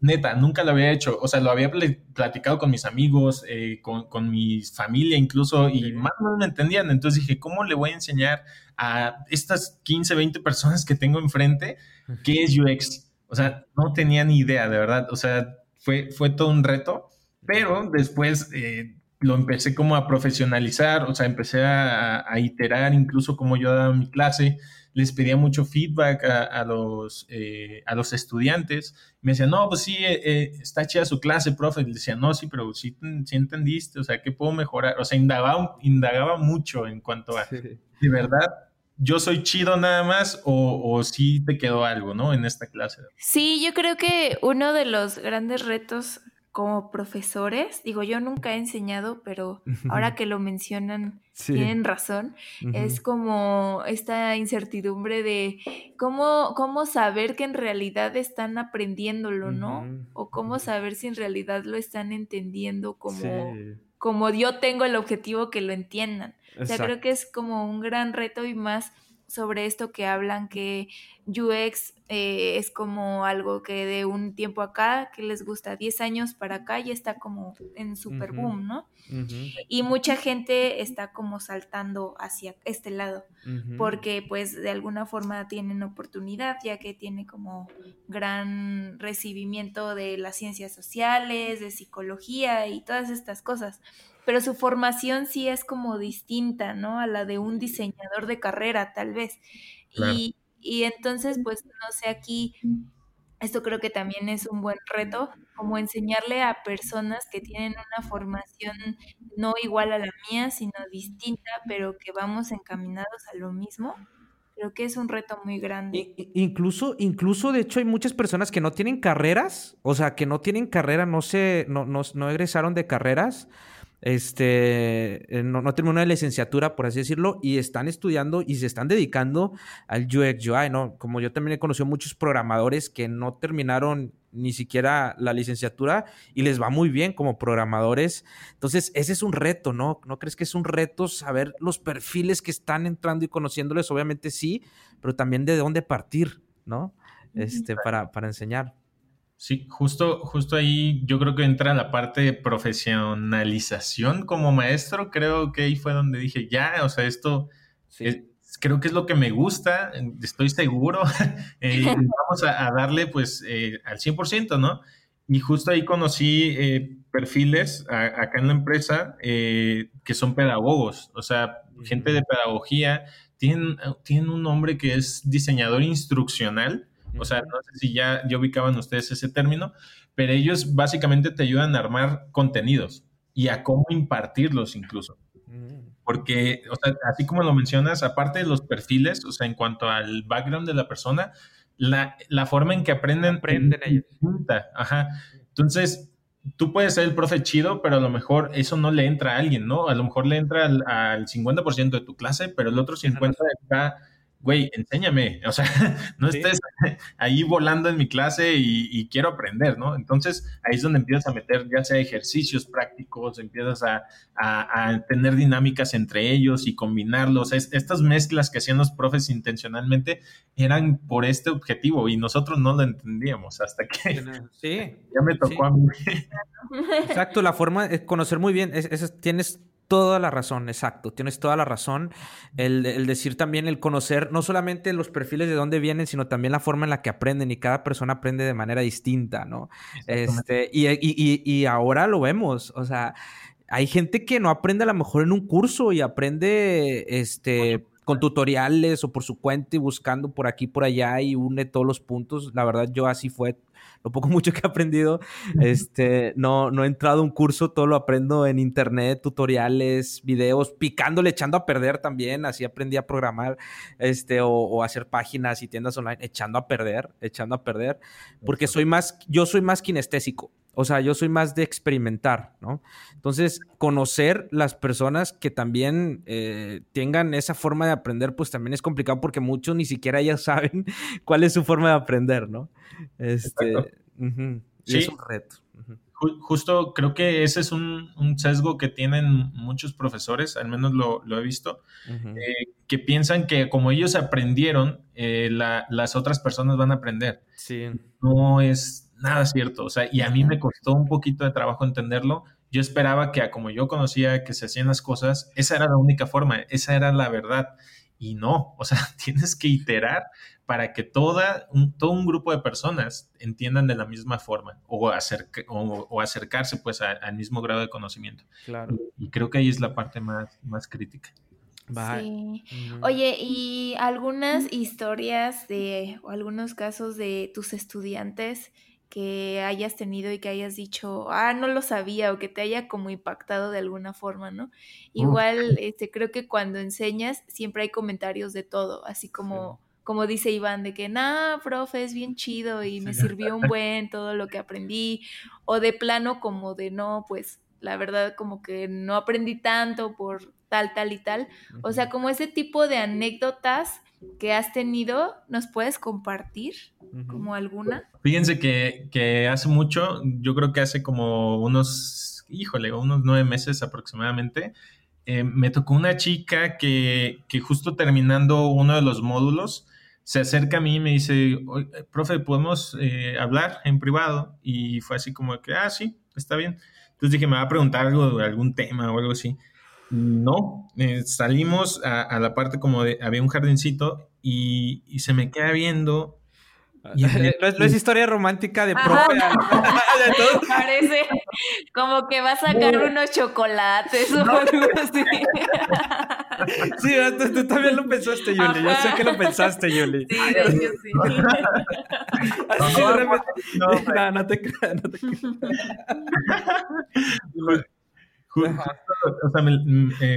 neta, nunca lo había hecho. O sea, lo había platicado con mis amigos, eh, con, mi familia incluso, y más o menos me entendían. Entonces dije, ¿cómo le voy a enseñar a estas 15, 20 personas que tengo enfrente qué es UX? O sea, no tenía ni idea, de verdad. O sea, fue, fue todo un reto, pero después eh, lo empecé como a profesionalizar, o sea, empecé a, a iterar incluso como yo daba mi clase les pedía mucho feedback a, los, eh, a los estudiantes. Me decían, no, pues sí, eh, eh, está chida su clase, profe. Y decía, no, sí, pero sí, entendiste, o sea, ¿qué puedo mejorar? O sea, indagaba, indagaba mucho en cuanto a, de verdad, yo soy chido nada más o, o sí te quedó algo, ¿no? En esta clase. Sí, yo creo que uno de los grandes retos como profesores, digo, yo nunca he enseñado, pero ahora que lo mencionan, tienen razón, es como esta incertidumbre de cómo, cómo saber que en realidad están aprendiéndolo, ¿no? O cómo saber si en realidad lo están entendiendo como, como yo tengo el objetivo que lo entiendan. O sea, creo que es como un gran reto y más sobre esto que hablan que UX eh, es como algo que de un tiempo acá, que les gusta 10 años para acá, y está como en super boom, ¿no? Y mucha gente está como saltando hacia este lado, porque pues de alguna forma tienen oportunidad, ya que tiene como gran recibimiento de las ciencias sociales, de psicología y todas estas cosas pero su formación sí es como distinta, ¿no? A la de un diseñador de carrera, tal vez. Y, y entonces, pues, no sé, aquí, esto creo que también es un buen reto, como enseñarle a personas que tienen una formación no igual a la mía, sino distinta, pero que vamos encaminados a lo mismo. Creo que es un reto muy grande. incluso, incluso, de hecho, hay muchas personas que no tienen carreras, o sea, que no tienen carrera, no se, no, no, no egresaron de carreras, este, eh, no, no terminó la licenciatura, por así decirlo, y están estudiando y se están dedicando al UX UI, ¿no? Como yo también he conocido muchos programadores que no terminaron ni siquiera la licenciatura y les va muy bien como programadores. Entonces, ese es un reto, ¿no? ¿No crees que es un reto saber los perfiles que están entrando y conociéndoles? Obviamente sí, pero también de dónde partir, ¿no? Este, para, para enseñar. Sí, justo, justo ahí yo creo que entra la parte de profesionalización como maestro. Creo que ahí fue donde dije, ya, o sea, esto creo que es lo que me gusta, estoy seguro. Eh, vamos a, darle pues eh, al 100%, ¿no? Y justo ahí conocí eh, perfiles acá en la empresa que son pedagogos, o sea, gente de pedagogía. Tienen, tienen un nombre que es diseñador instruccional o sea, no sé si ya, ya ubicaban ustedes ese término, pero ellos básicamente te ayudan a armar contenidos y a cómo impartirlos incluso. Mm. Porque, o sea, así como lo mencionas, aparte de los perfiles, o sea, en cuanto al background de la persona, la, forma en que aprenden. Aprenden ellos. Ajá. Entonces, tú puedes ser el profe chido, pero a lo mejor eso no le entra a alguien, ¿no? A lo mejor le entra al, al 50% de tu clase, pero el otro 50% está güey, enséñame, o sea, no estés ahí volando en mi clase y, quiero aprender, ¿no? Entonces ahí es donde empiezas a meter ya sea ejercicios prácticos, empiezas a, tener dinámicas entre ellos y combinarlos. estas mezclas que hacían los profes intencionalmente eran por este objetivo y nosotros no lo entendíamos hasta que ya me tocó a mí. Exacto, la forma de conocer muy bien, es, tienes toda la razón, exacto, tienes toda la razón. El, decir también, el conocer no solamente los perfiles de dónde vienen, sino también la forma en la que aprenden y cada persona aprende de manera distinta, ¿no? Este, y, y, y, ahora lo vemos, o sea, hay gente que no aprende a lo mejor en un curso y aprende, este, con tutoriales o por su cuenta y buscando por aquí por allá y une todos los puntos. La verdad, yo así fue lo poco mucho que he aprendido. Este, no, no he entrado a un curso, todo lo aprendo en internet, tutoriales, videos, picándole, echando a perder también. Así aprendí a programar, este, o, hacer páginas y tiendas online, echando a perder, echando a perder, porque soy más, yo soy más kinestésico. O sea, yo soy más de experimentar, ¿no? Entonces, conocer las personas que también eh, tengan esa forma de aprender, pues también es complicado porque muchos ni siquiera ya saben cuál es su forma de aprender, ¿no? Este, es un reto. Justo creo que ese es un, sesgo que tienen muchos profesores, al menos lo, he visto, eh, que piensan que como ellos aprendieron, eh, las otras personas van a aprender. Sí. No es nada cierto. O sea, y a mí me costó un poquito de trabajo entenderlo. Yo esperaba que, como yo conocía que se hacían las cosas, esa era la única forma, esa era la verdad. Y no, o sea, tienes que iterar para que toda un, todo un grupo de personas entiendan de la misma forma o, o, acercarse pues al mismo grado de conocimiento. Claro. Y, creo que ahí es la parte más, más crítica. Sí. Oye, ¿y algunas historias de, o algunos casos de tus estudiantes que hayas tenido y que hayas dicho, ah, no lo sabía o que te haya como impactado de alguna forma, ¿no? Igual, este, creo que cuando enseñas siempre hay comentarios de todo, así como, como dice Iván, de que, nah, profe, es bien chido y me sirvió un buen todo lo que aprendí, o de plano como de, no, pues la verdad como que no aprendí tanto por tal, tal y tal. O sea, como ese tipo de anécdotas que has tenido, ¿nos puedes compartir como alguna? Fíjense que, hace mucho, yo creo que hace como unos, híjole, unos nueve meses aproximadamente, eh, me tocó una chica que, que, justo terminando uno de los módulos, se acerca a mí y me dice, profe, ¿podemos eh, hablar en privado? Y fue así como que, ah, sí, está bien. Entonces dije, me va a preguntar algo, algún tema o algo así. No, eh, salimos a, la parte como de, había un jardincito y, se me queda viendo. Y no, es, historia romántica de profe. Parece como que va a sacar unos chocolates o algo así. Sí, tú, también lo pensaste, Yuli. Yo sé que lo pensaste, Yuli. Sí, de hecho sí. Así no, no, no, te creas, no te creas. O sea, eh,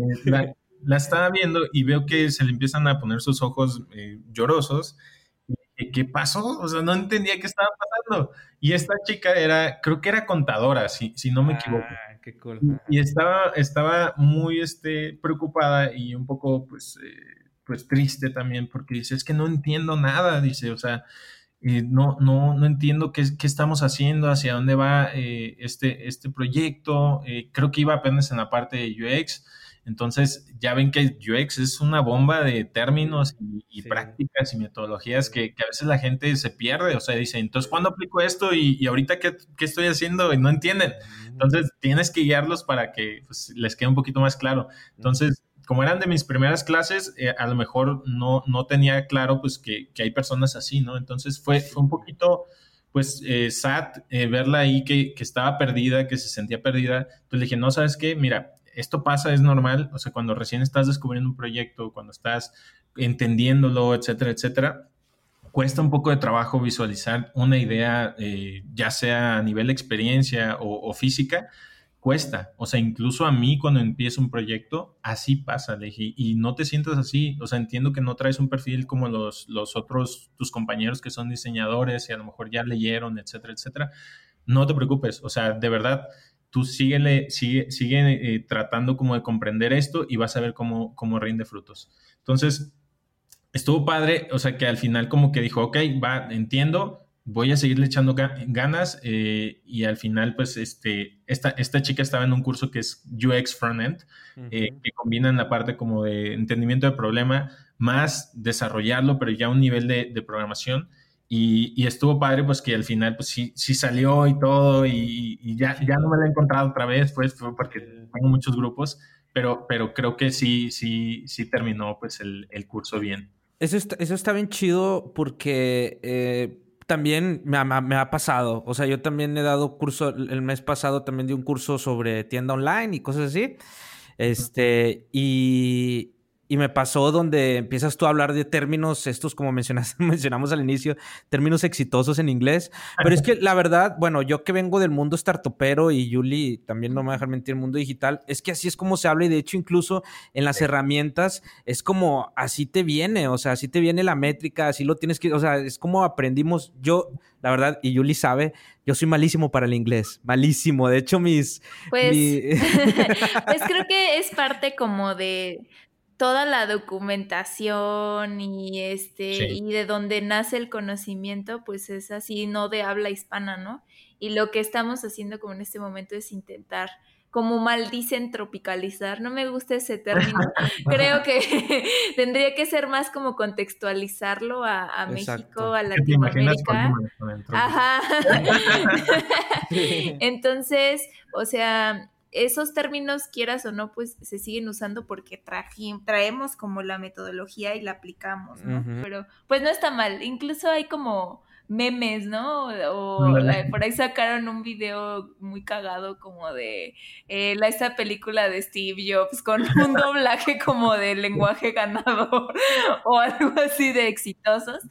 la, estaba viendo y veo que se le empiezan a poner sus ojos eh, llorosos. ¿Qué pasó? O sea, no entendía qué estaba pasando. Y esta chica era, creo que era contadora, si, si no me equivoco. Ah, qué cool. Y, estaba, estaba muy este, preocupada y un poco, pues, eh, pues triste también, porque dice, es que no entiendo nada, dice, o sea, no, no, no entiendo qué, qué, estamos haciendo, hacia dónde va eh, este, este proyecto. Eh, creo que iba apenas en la parte de UX. Entonces, ya ven que UX es una bomba de términos y, prácticas y metodologías que, a veces la gente se pierde. O sea, dice, entonces, ¿cuándo aplico esto? Y, ahorita, ¿qué, ¿qué, estoy haciendo? Y no entienden. Entonces, tienes que guiarlos para que pues, les quede un poquito más claro. Entonces, como eran de mis primeras clases, eh, a lo mejor no, no tenía claro pues que, hay personas así, ¿no? Entonces fue, un poquito pues eh, sad eh, verla ahí que, estaba perdida, que se sentía perdida. Entonces le dije, no, ¿sabes qué? Mira, esto pasa, es normal, o sea, cuando recién estás descubriendo un proyecto, cuando estás entendiéndolo, etcétera, etcétera, cuesta un poco de trabajo visualizar una idea, ya sea a nivel experiencia o, o física, cuesta. O sea, incluso a mí cuando empiezo un proyecto, así pasa, le dije, y no te sientas así. O sea, entiendo que no traes un perfil como los, los otros, tus compañeros que son diseñadores y a lo mejor ya leyeron, etcétera, etcétera. No te preocupes. O sea, de verdad, tú síguele, sigue, sigue eh, tratando como de comprender esto y vas a ver cómo, cómo rinde frutos. Entonces, estuvo padre, o sea, que al final como que dijo, ok, va, entiendo, voy a seguirle echando ganas eh, y al final pues este, esta, esta chica estaba en un curso que es UX Frontend, eh, que combina la parte como de entendimiento de problema más desarrollarlo, pero ya a un nivel de, programación. Y, estuvo padre, pues que al final, pues sí, sí salió y todo, y, ya, ya no me la he encontrado otra vez, pues fue porque tengo muchos grupos, pero, pero creo que sí, sí, sí terminó pues el, el curso bien. Eso está, eso está bien chido porque eh, también me ha, pasado. O sea, yo también he dado curso, el mes pasado también di un curso sobre tienda online y cosas así. Este, y, y me pasó donde empiezas tú a hablar de términos, estos como mencionas, mencionamos al inicio, términos exitosos en inglés. Pero es que la verdad, bueno, yo que vengo del mundo startupero y Yuli también no me va a dejar mentir, el mundo digital, es que así es como se habla y de hecho incluso en las herramientas es como así te viene, o sea, así te viene la métrica, así lo tienes que, o sea, es como aprendimos. Yo, la verdad, y Yuli sabe, yo soy malísimo para el inglés, malísimo. De hecho, mis... Pues, pues creo que es parte como de toda la documentación y este y de donde nace el conocimiento, pues es así, no de habla hispana, ¿no? Y lo que estamos haciendo como en este momento es intentar como maldicen tropicalizar. No me gusta ese término. Creo que tendría que ser más como contextualizarlo a, México, a Latinoamérica. Ajá. Entonces, o sea, esos términos, quieras o no, pues se siguen usando porque traemos como la metodología y la aplicamos, ¿no? Pero pues no está mal. Incluso hay como memes, ¿no? O por ahí sacaron un video muy cagado como de eh, la, esa película de Steve Jobs con un doblaje como de lenguaje ganador o algo así de exitosos.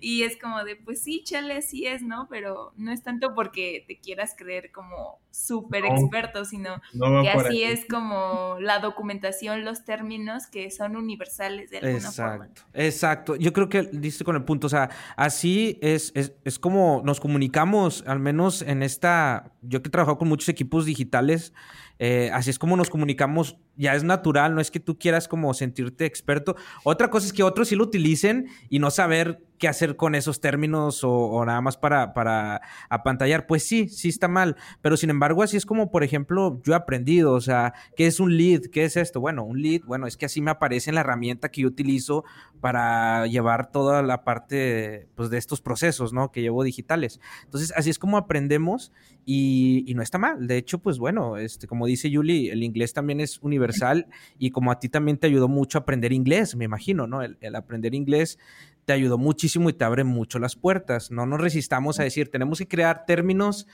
Y es como de, pues sí, chale, sí es, ¿no? Pero no es tanto porque te quieras creer como súper experto, sino que así es como la documentación, los términos que son universales de alguna exacto, forma. Exacto, yo creo que diste con el punto, o sea, así es, es, es, como nos comunicamos, al menos en esta, yo que he trabajado con muchos equipos digitales, eh, así es como nos comunicamos, ya es natural, no es que tú quieras como sentirte experto. Otra cosa es que otros sí lo utilicen y no saber qué hacer con esos términos o, nada más para, para apantallar. Pues sí, sí está mal, pero sin embargo así es como, por ejemplo, yo he aprendido, o sea, ¿qué es un lead? ¿Qué es esto? Bueno, un lead, bueno, es que así me aparece en la herramienta que yo utilizo para llevar toda la parte pues, de estos procesos, ¿no? Que llevo digitales. Entonces, así es como aprendemos y, y no está mal. De hecho, pues bueno, este, como dice Yuli, el inglés también es universal y como a ti también te ayudó mucho aprender inglés, me imagino, ¿no? El, aprender inglés te ayudó muchísimo y te abre mucho las puertas. No nos resistamos a decir, tenemos que crear términos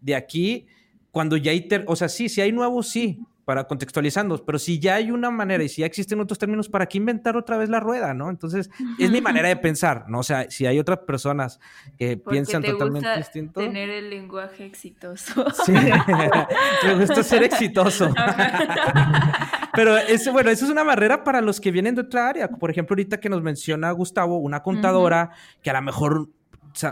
de aquí cuando ya hay, o sea, sí, si hay nuevos, sí, para contextualizando, pero si ya hay una manera y si ya existen otros términos, ¿para qué inventar otra vez la rueda, no? Entonces, es mi manera de pensar, ¿no? O sea, si hay otras personas que piensan totalmente distinto. Tener el lenguaje exitoso. Sí, me gusta ser exitoso. pero bueno, eso es una barrera para los que vienen de otra área. Por ejemplo, ahorita que nos menciona Gustavo, una contadora que a lo mejor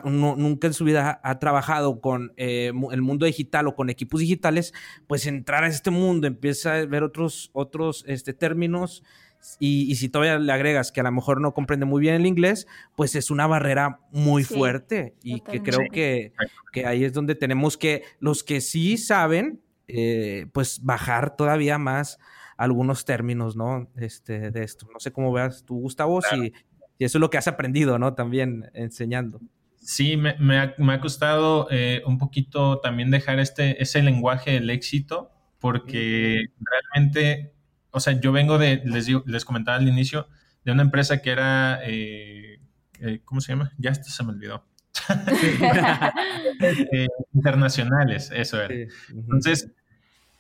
nunca en su vida ha, trabajado con eh, el mundo digital o con equipos digitales, pues entrar a este mundo, empieza a ver otros, otros este, términos y, si todavía le agregas que a lo mejor no comprende muy bien el inglés, pues es una barrera muy fuerte y que creo que, que, ahí es donde tenemos que, los que sí saben, eh, pues bajar todavía más algunos términos, ¿no? Este, de esto. No sé cómo veas tú, Gustavo, si, si eso es lo que has aprendido, ¿no? También enseñando. Sí, me, ha, costado eh, un poquito también dejar este, ese lenguaje del éxito, porque realmente, o sea, yo vengo de, les, les comentaba al inicio, de una empresa que era, eh, eh, ¿cómo se llama? Ya esto se me olvidó. internacionales, eso era. Entonces,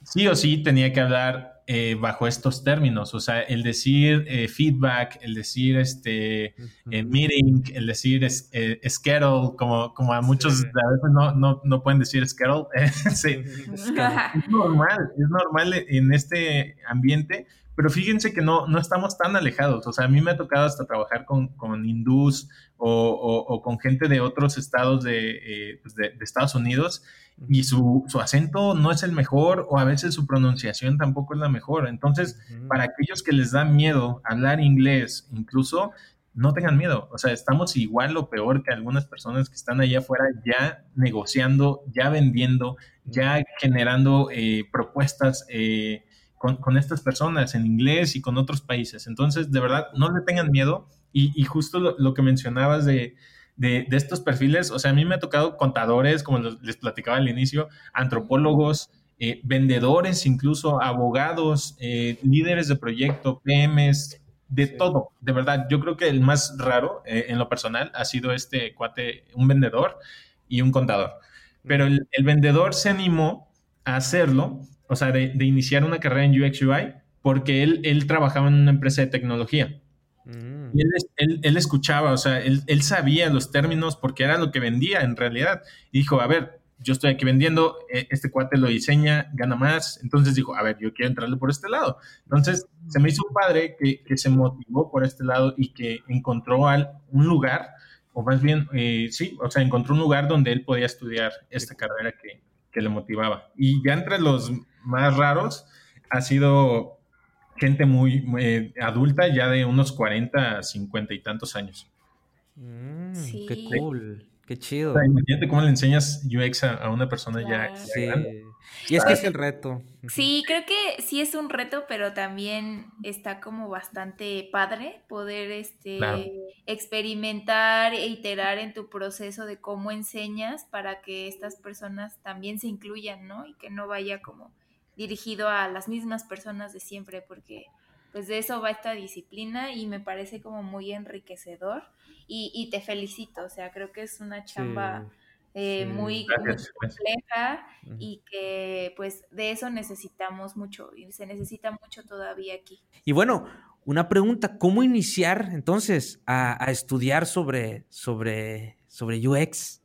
sí o sí tenía que hablar eh, bajo estos términos, o sea, el decir eh, feedback, el decir este eh, meeting, el decir schedule, como, como a muchos a veces no, no, no, pueden decir schedule, sí. es normal, es normal en este ambiente, pero fíjense que no, no estamos tan alejados, o sea, a mí me ha tocado hasta trabajar con, con hindús o, o, con gente de otros estados de, pues de, de Estados Unidos y su, su, acento no es el mejor o a veces su pronunciación tampoco es la mejor. Entonces, para aquellos que les da miedo hablar inglés, incluso, no tengan miedo. O sea, estamos igual o peor que algunas personas que están allá afuera ya negociando, ya vendiendo, ya generando eh, propuestas. Eh, con, con, estas personas en inglés y con otros países. Entonces, de verdad, no le tengan miedo. Y, y justo lo, que mencionabas de, de, estos perfiles, o sea, a mí me ha tocado contadores, como les platicaba al inicio, antropólogos, eh, vendedores, incluso abogados, eh, líderes de proyecto, PMs, de todo, de verdad. Yo creo que el más raro eh, en lo personal ha sido este cuate, un vendedor y un contador. Pero el, vendedor se animó a hacerlo, o sea, de, de, iniciar una carrera en UX UI porque él, él trabajaba en una empresa de tecnología. Mm. Y él, él, escuchaba, o sea, él, él, sabía los términos porque era lo que vendía en realidad. Y dijo, a ver, yo estoy aquí vendiendo, eh, este cuate lo diseña, gana más. Entonces dijo, a ver, yo quiero entrarle por este lado. Entonces se me hizo un padre que, que se motivó por este lado y que encontró al, un lugar, o más bien, eh, sí, o sea, encontró un lugar donde él podía estudiar esta carrera que, que le motivaba. Y ya entre los más raros ha sido gente muy, eh, adulta, ya de unos 40, 50 y tantos años. Mm, sí. Qué cool. Qué chido. imagínate cómo le enseñas UX a, una persona ya, sí. Y es que es el reto. Sí, creo que sí es un reto, pero también está como bastante padre poder este experimentar e iterar en tu proceso de cómo enseñas para que estas personas también se incluyan, ¿no? Y que no vaya como dirigido a las mismas personas de siempre, porque pues de eso va esta disciplina y me parece como muy enriquecedor y, te felicito, o sea, creo que es una chamba eh, muy, compleja y que pues de eso necesitamos mucho y se necesita mucho todavía aquí. Y bueno, una pregunta, ¿cómo iniciar entonces a, a estudiar sobre, sobre, sobre UX?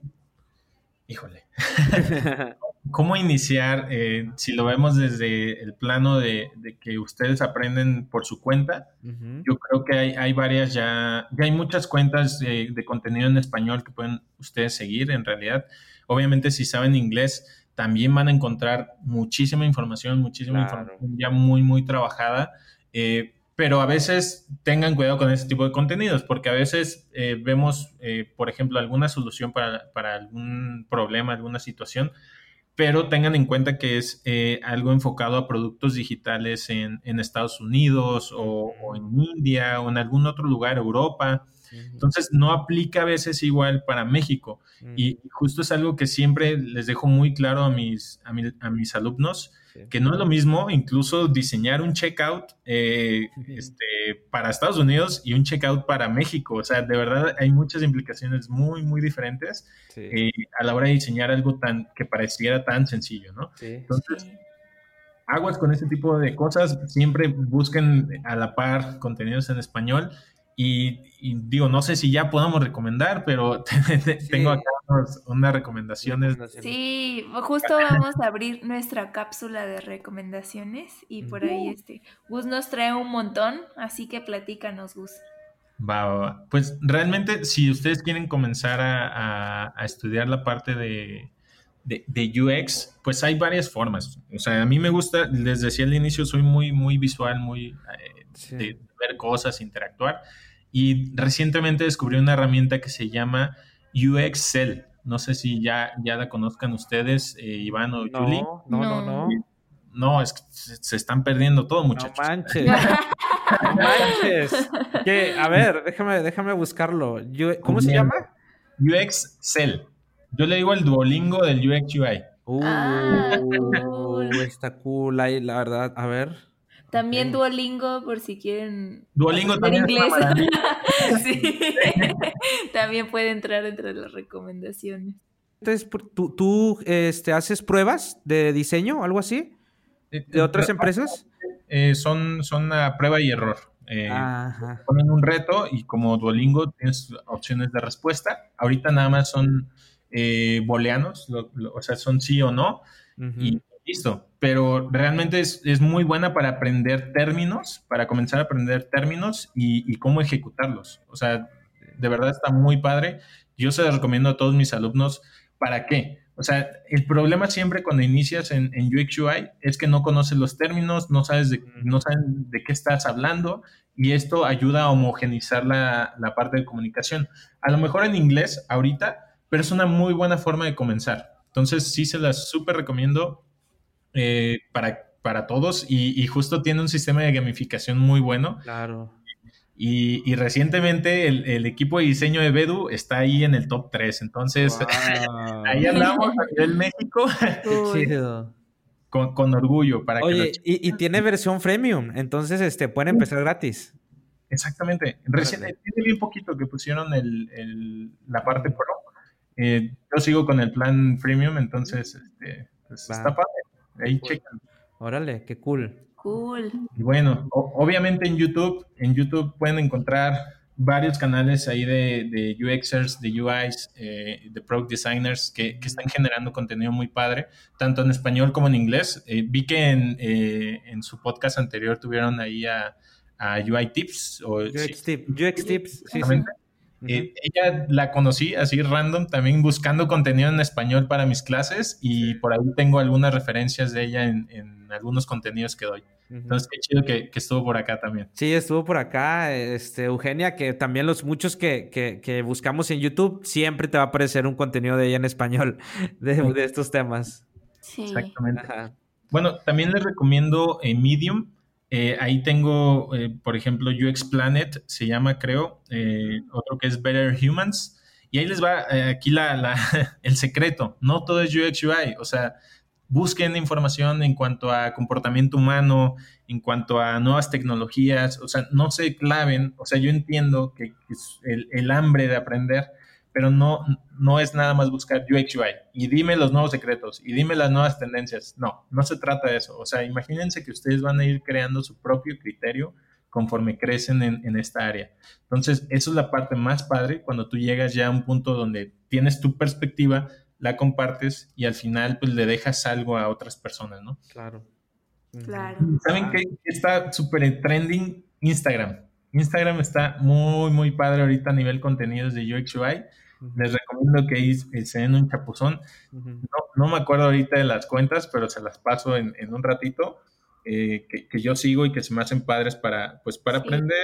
Híjole. ¿Cómo iniciar? Eh, si lo vemos desde el plano de, que ustedes aprenden por su cuenta, yo creo que hay, varias ya, ya hay muchas cuentas de, contenido en español que pueden ustedes seguir en realidad. Obviamente si saben inglés, también van a encontrar muchísima información, muchísima información ya muy, muy trabajada. Eh, pero a veces tengan cuidado con ese tipo de contenidos, porque a veces eh, vemos, por ejemplo, alguna solución para, para, algún problema, alguna situación, pero tengan en cuenta que es eh, algo enfocado a productos digitales en, Estados Unidos o, en India o en algún otro lugar, Europa. Entonces, no aplica a veces igual para México. Y justo es algo que siempre les dejo muy claro a mis, a mis alumnos que no es lo mismo incluso diseñar un checkout eh, este, para Estados Unidos y un checkout para México. O sea, de verdad hay muchas implicaciones muy, muy diferentes eh, a la hora de diseñar algo tan que pareciera tan sencillo, ¿no? Entonces, aguas con este tipo de cosas, siempre busquen a la par contenidos en español y, digo, no sé si ya podamos recomendar, pero tengo acá unas, recomendaciones. Sí, justo vamos a abrir nuestra cápsula de recomendaciones y por ahí este Gus nos trae un montón, así que platícanos, Gus. Va, va, Pues realmente, si ustedes quieren comenzar a, estudiar la parte de, de, UX, pues hay varias formas. O sea, a mí me gusta, les decía al inicio, soy muy, muy visual, muy eh, de ver cosas, interactuar. Y recientemente descubrí una herramienta que se llama UXL. No sé si ya, ya la conozcan ustedes, eh, Iván o no, Julie. No, no, no. No, es que se están perdiendo todo, muchachos. No manches. no manches. A ver, déjame, déjame buscarlo. ¿Cómo se llama? UXL. Yo le digo el Duolingo del UX UI. Uh, ah, está cool la verdad. A ver. También Duolingo, por si quieren. Duolingo también. Inglés. sí. también puede entrar entre las recomendaciones. Entonces, ¿tú, tú este, haces pruebas de diseño o algo así? ¿De otras empresas? Eh, son, son a prueba y error. Eh, ponen un reto y como Duolingo tienes opciones de respuesta. Ahorita nada más son eh, booleanos, o sea, son sí o no. Y listo. Pero realmente es, muy buena para aprender términos, para comenzar a aprender términos y, cómo ejecutarlos. O sea, de verdad está muy padre. Yo se los recomiendo a todos mis alumnos. ¿Para qué? O sea, el problema siempre cuando inicias en, en UX UI es que no conoces los términos, no sabes de, no saben de qué estás hablando y esto ayuda a homogenizar la, la parte de comunicación. A lo mejor en inglés ahorita, pero es una muy buena forma de comenzar. Entonces sí se las súper recomiendo eh, para, para todos y, justo tiene un sistema de gamificación muy bueno. Claro. Y, recientemente el, equipo de diseño de Bedu está ahí en el top 3. Entonces, ahí andamos a nivel México. Con, orgullo. Para Oye, y, tiene versión freemium, entonces este, pueden empezar gratis. Exactamente. Recién, tiene bien poquito que pusieron el, la parte pro. Eh, yo sigo con el plan freemium, entonces este, pues, está padre. Ahí checan. Órale, qué cool. Cool. Y bueno, obviamente en YouTube, en YouTube pueden encontrar varios canales ahí de, de UXers, de UIs, eh, de Product Designers que, están generando contenido muy padre, tanto en español como en inglés. Eh, vi que en, eh, en, su podcast anterior tuvieron ahí a, UI Tips. O, UX, Tips, sí, ella la conocí así random, también buscando contenido en español para mis clases y por ahí tengo algunas referencias de ella en, en algunos contenidos que doy. Entonces, qué chido que, estuvo por acá también. Sí, estuvo por acá, este, Eugenia, que también los muchos que, que, buscamos en YouTube, siempre te va a aparecer un contenido de ella en español de, estos temas. Sí. Exactamente. Bueno, también les recomiendo eh, Medium. Eh, ahí tengo, eh, por ejemplo, UX Planet, se llama, creo, otro que es Better Humans. Y ahí les va aquí la, la, el secreto. No todo es UX UI. O sea, busquen información en cuanto a comportamiento humano, en cuanto a nuevas tecnologías, o sea, no se claven, o sea, yo entiendo que, es el, hambre de aprender, pero no, no es nada más buscar UX UI y dime los nuevos secretos y dime las nuevas tendencias. No, no se trata de eso. O sea, imagínense que ustedes van a ir creando su propio criterio conforme crecen en, en, esta área. Entonces, eso es la parte más padre cuando tú llegas ya a un punto donde tienes tu perspectiva, la compartes y al final pues le dejas algo a otras personas, ¿no? Claro. Claro. ¿Saben qué está súper trending? Instagram. Instagram está muy, muy padre ahorita a nivel contenidos de UX UI. Les recomiendo que se den un chapuzón. no, me acuerdo ahorita de las cuentas, pero se las paso en, un ratito. Eh, que, yo sigo y que se me hacen padres para, pues, para aprender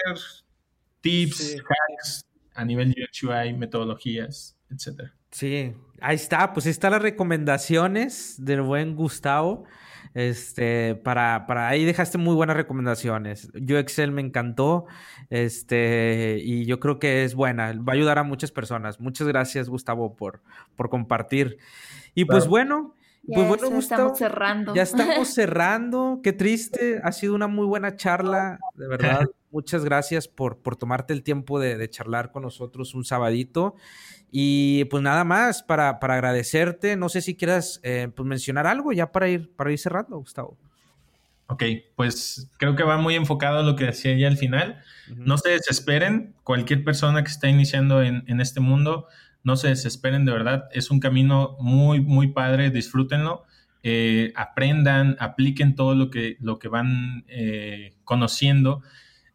tips, hacks a nivel UX UI, metodologías, etcétera. Sí, ahí está, pues ahí están las recomendaciones del buen Gustavo. Este, para, para ahí dejaste muy buenas recomendaciones. Yo Excel me encantó. Este, y yo creo que es buena. Va a ayudar a muchas personas. Muchas gracias, Gustavo, por, por compartir. Y pues bueno, pues bueno, ya estamos cerrando. Ya estamos cerrando. Qué triste. Ha sido una muy buena charla, de verdad. Muchas gracias por, por tomarte el tiempo de, de charlar con nosotros un sabadito. Y pues nada más para, agradecerte. No sé si quieras eh, pues mencionar algo ya para ir, para ir cerrando, Gustavo. Ok, pues creo que va muy enfocado a lo que decía ya al final. No se desesperen, cualquier persona que está iniciando en, este mundo, no se desesperen de verdad. Es un camino muy, muy padre, disfrútenlo. Eh, aprendan, apliquen todo lo que, lo que van eh, conociendo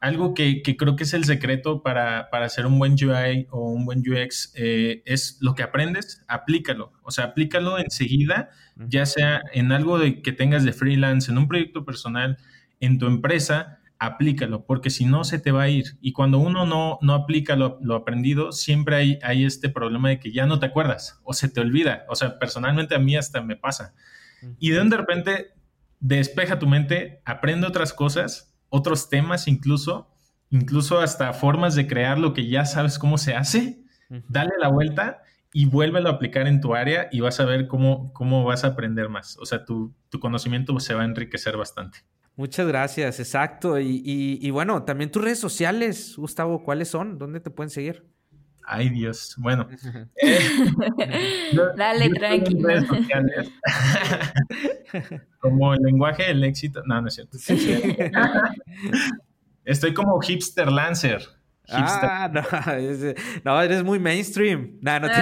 algo que, creo que es el secreto para, para, hacer un buen UI o un buen UX eh, es lo que aprendes, aplícalo. O sea, aplícalo enseguida, ya sea en algo de, que tengas de freelance, en un proyecto personal, en tu empresa, aplícalo, porque si no se te va a ir. Y cuando uno no, no aplica lo, aprendido, siempre hay, hay este problema de que ya no te acuerdas o se te olvida. O sea, personalmente a mí hasta me pasa. Y de repente despeja tu mente, aprende otras cosas otros temas incluso, incluso hasta formas de crear lo que ya sabes cómo se hace, dale la vuelta y vuélvelo a aplicar en tu área y vas a ver cómo, cómo vas a aprender más. O sea, tu, conocimiento se va a enriquecer bastante. Muchas gracias, exacto. Y, bueno, también tus redes sociales, Gustavo, ¿cuáles son? ¿Dónde te pueden seguir? Ay, Dios. Bueno. Dale, tranquilo. como el lenguaje del éxito. No, no es cierto. Estoy como hipster lancer. Ah, no, no, eres muy mainstream. No, no te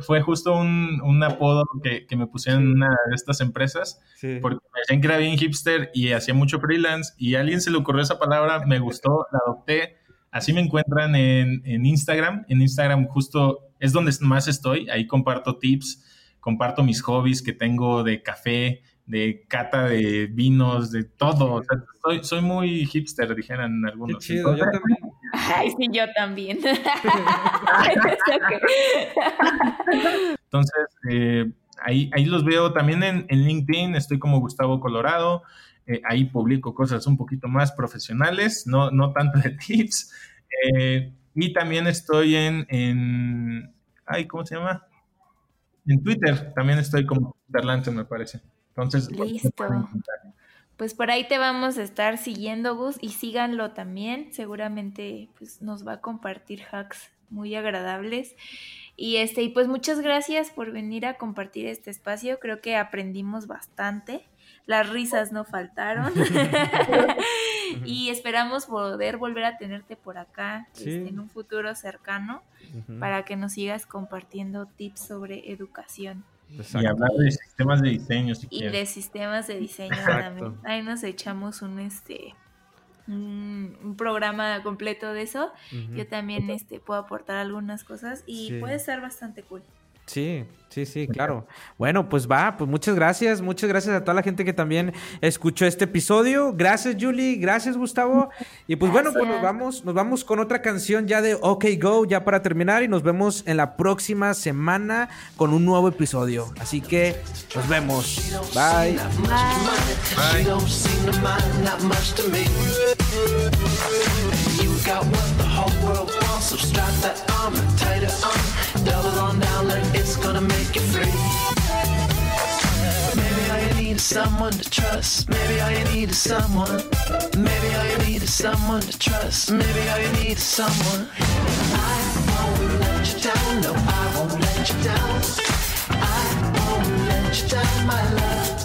fue, justo un, apodo que, me pusieron en una de estas empresas porque me decían que era bien hipster y hacía mucho freelance y a alguien se le ocurrió esa palabra, me gustó, la adopté. Así me encuentran en, en Instagram. En Instagram justo es donde más estoy. Ahí comparto tips, comparto mis hobbies que tengo de café, de cata de vinos, de todo. soy, soy muy hipster, dijeran algunos. Qué chido, yo también. Ay, sí, yo también. Entonces, eh, ahí, ahí los veo también en, LinkedIn, estoy como Gustavo Colorado. Eh, ahí publico cosas un poquito más profesionales, no, no tanto de tips. Eh, y también estoy en, en, ay, ¿cómo se llama? En Twitter también estoy como Twitter me parece. Entonces, Listo. pues por ahí te vamos a estar siguiendo, Gus, y síganlo también. Seguramente pues, nos va a compartir hacks muy agradables. Y este, y pues muchas gracias por venir a compartir este espacio. Creo que aprendimos bastante. Las risas no faltaron. y esperamos poder volver a tenerte por acá este, en un futuro cercano para que nos sigas compartiendo tips sobre educación. Y hablar de sistemas de diseño. y de sistemas de diseño también. Ahí nos echamos un este un, programa completo de eso. Yo también este puedo aportar algunas cosas y puede ser bastante cool. Sí, sí, sí, claro. Bueno, pues va, pues muchas gracias, muchas gracias a toda la gente que también escuchó este episodio. Gracias, Julie, gracias, Gustavo. Y pues bueno, pues nos vamos, nos vamos con otra canción ya de OK Go, ya para terminar, y nos vemos en la próxima semana con un nuevo episodio. Así que nos vemos. Bye. Double on down like it's gonna make you free. Maybe I need someone to trust. Maybe I need someone. Maybe I need someone to trust. Maybe I need someone. I won't let you down. No, I won't let you down. I won't let you down, my love.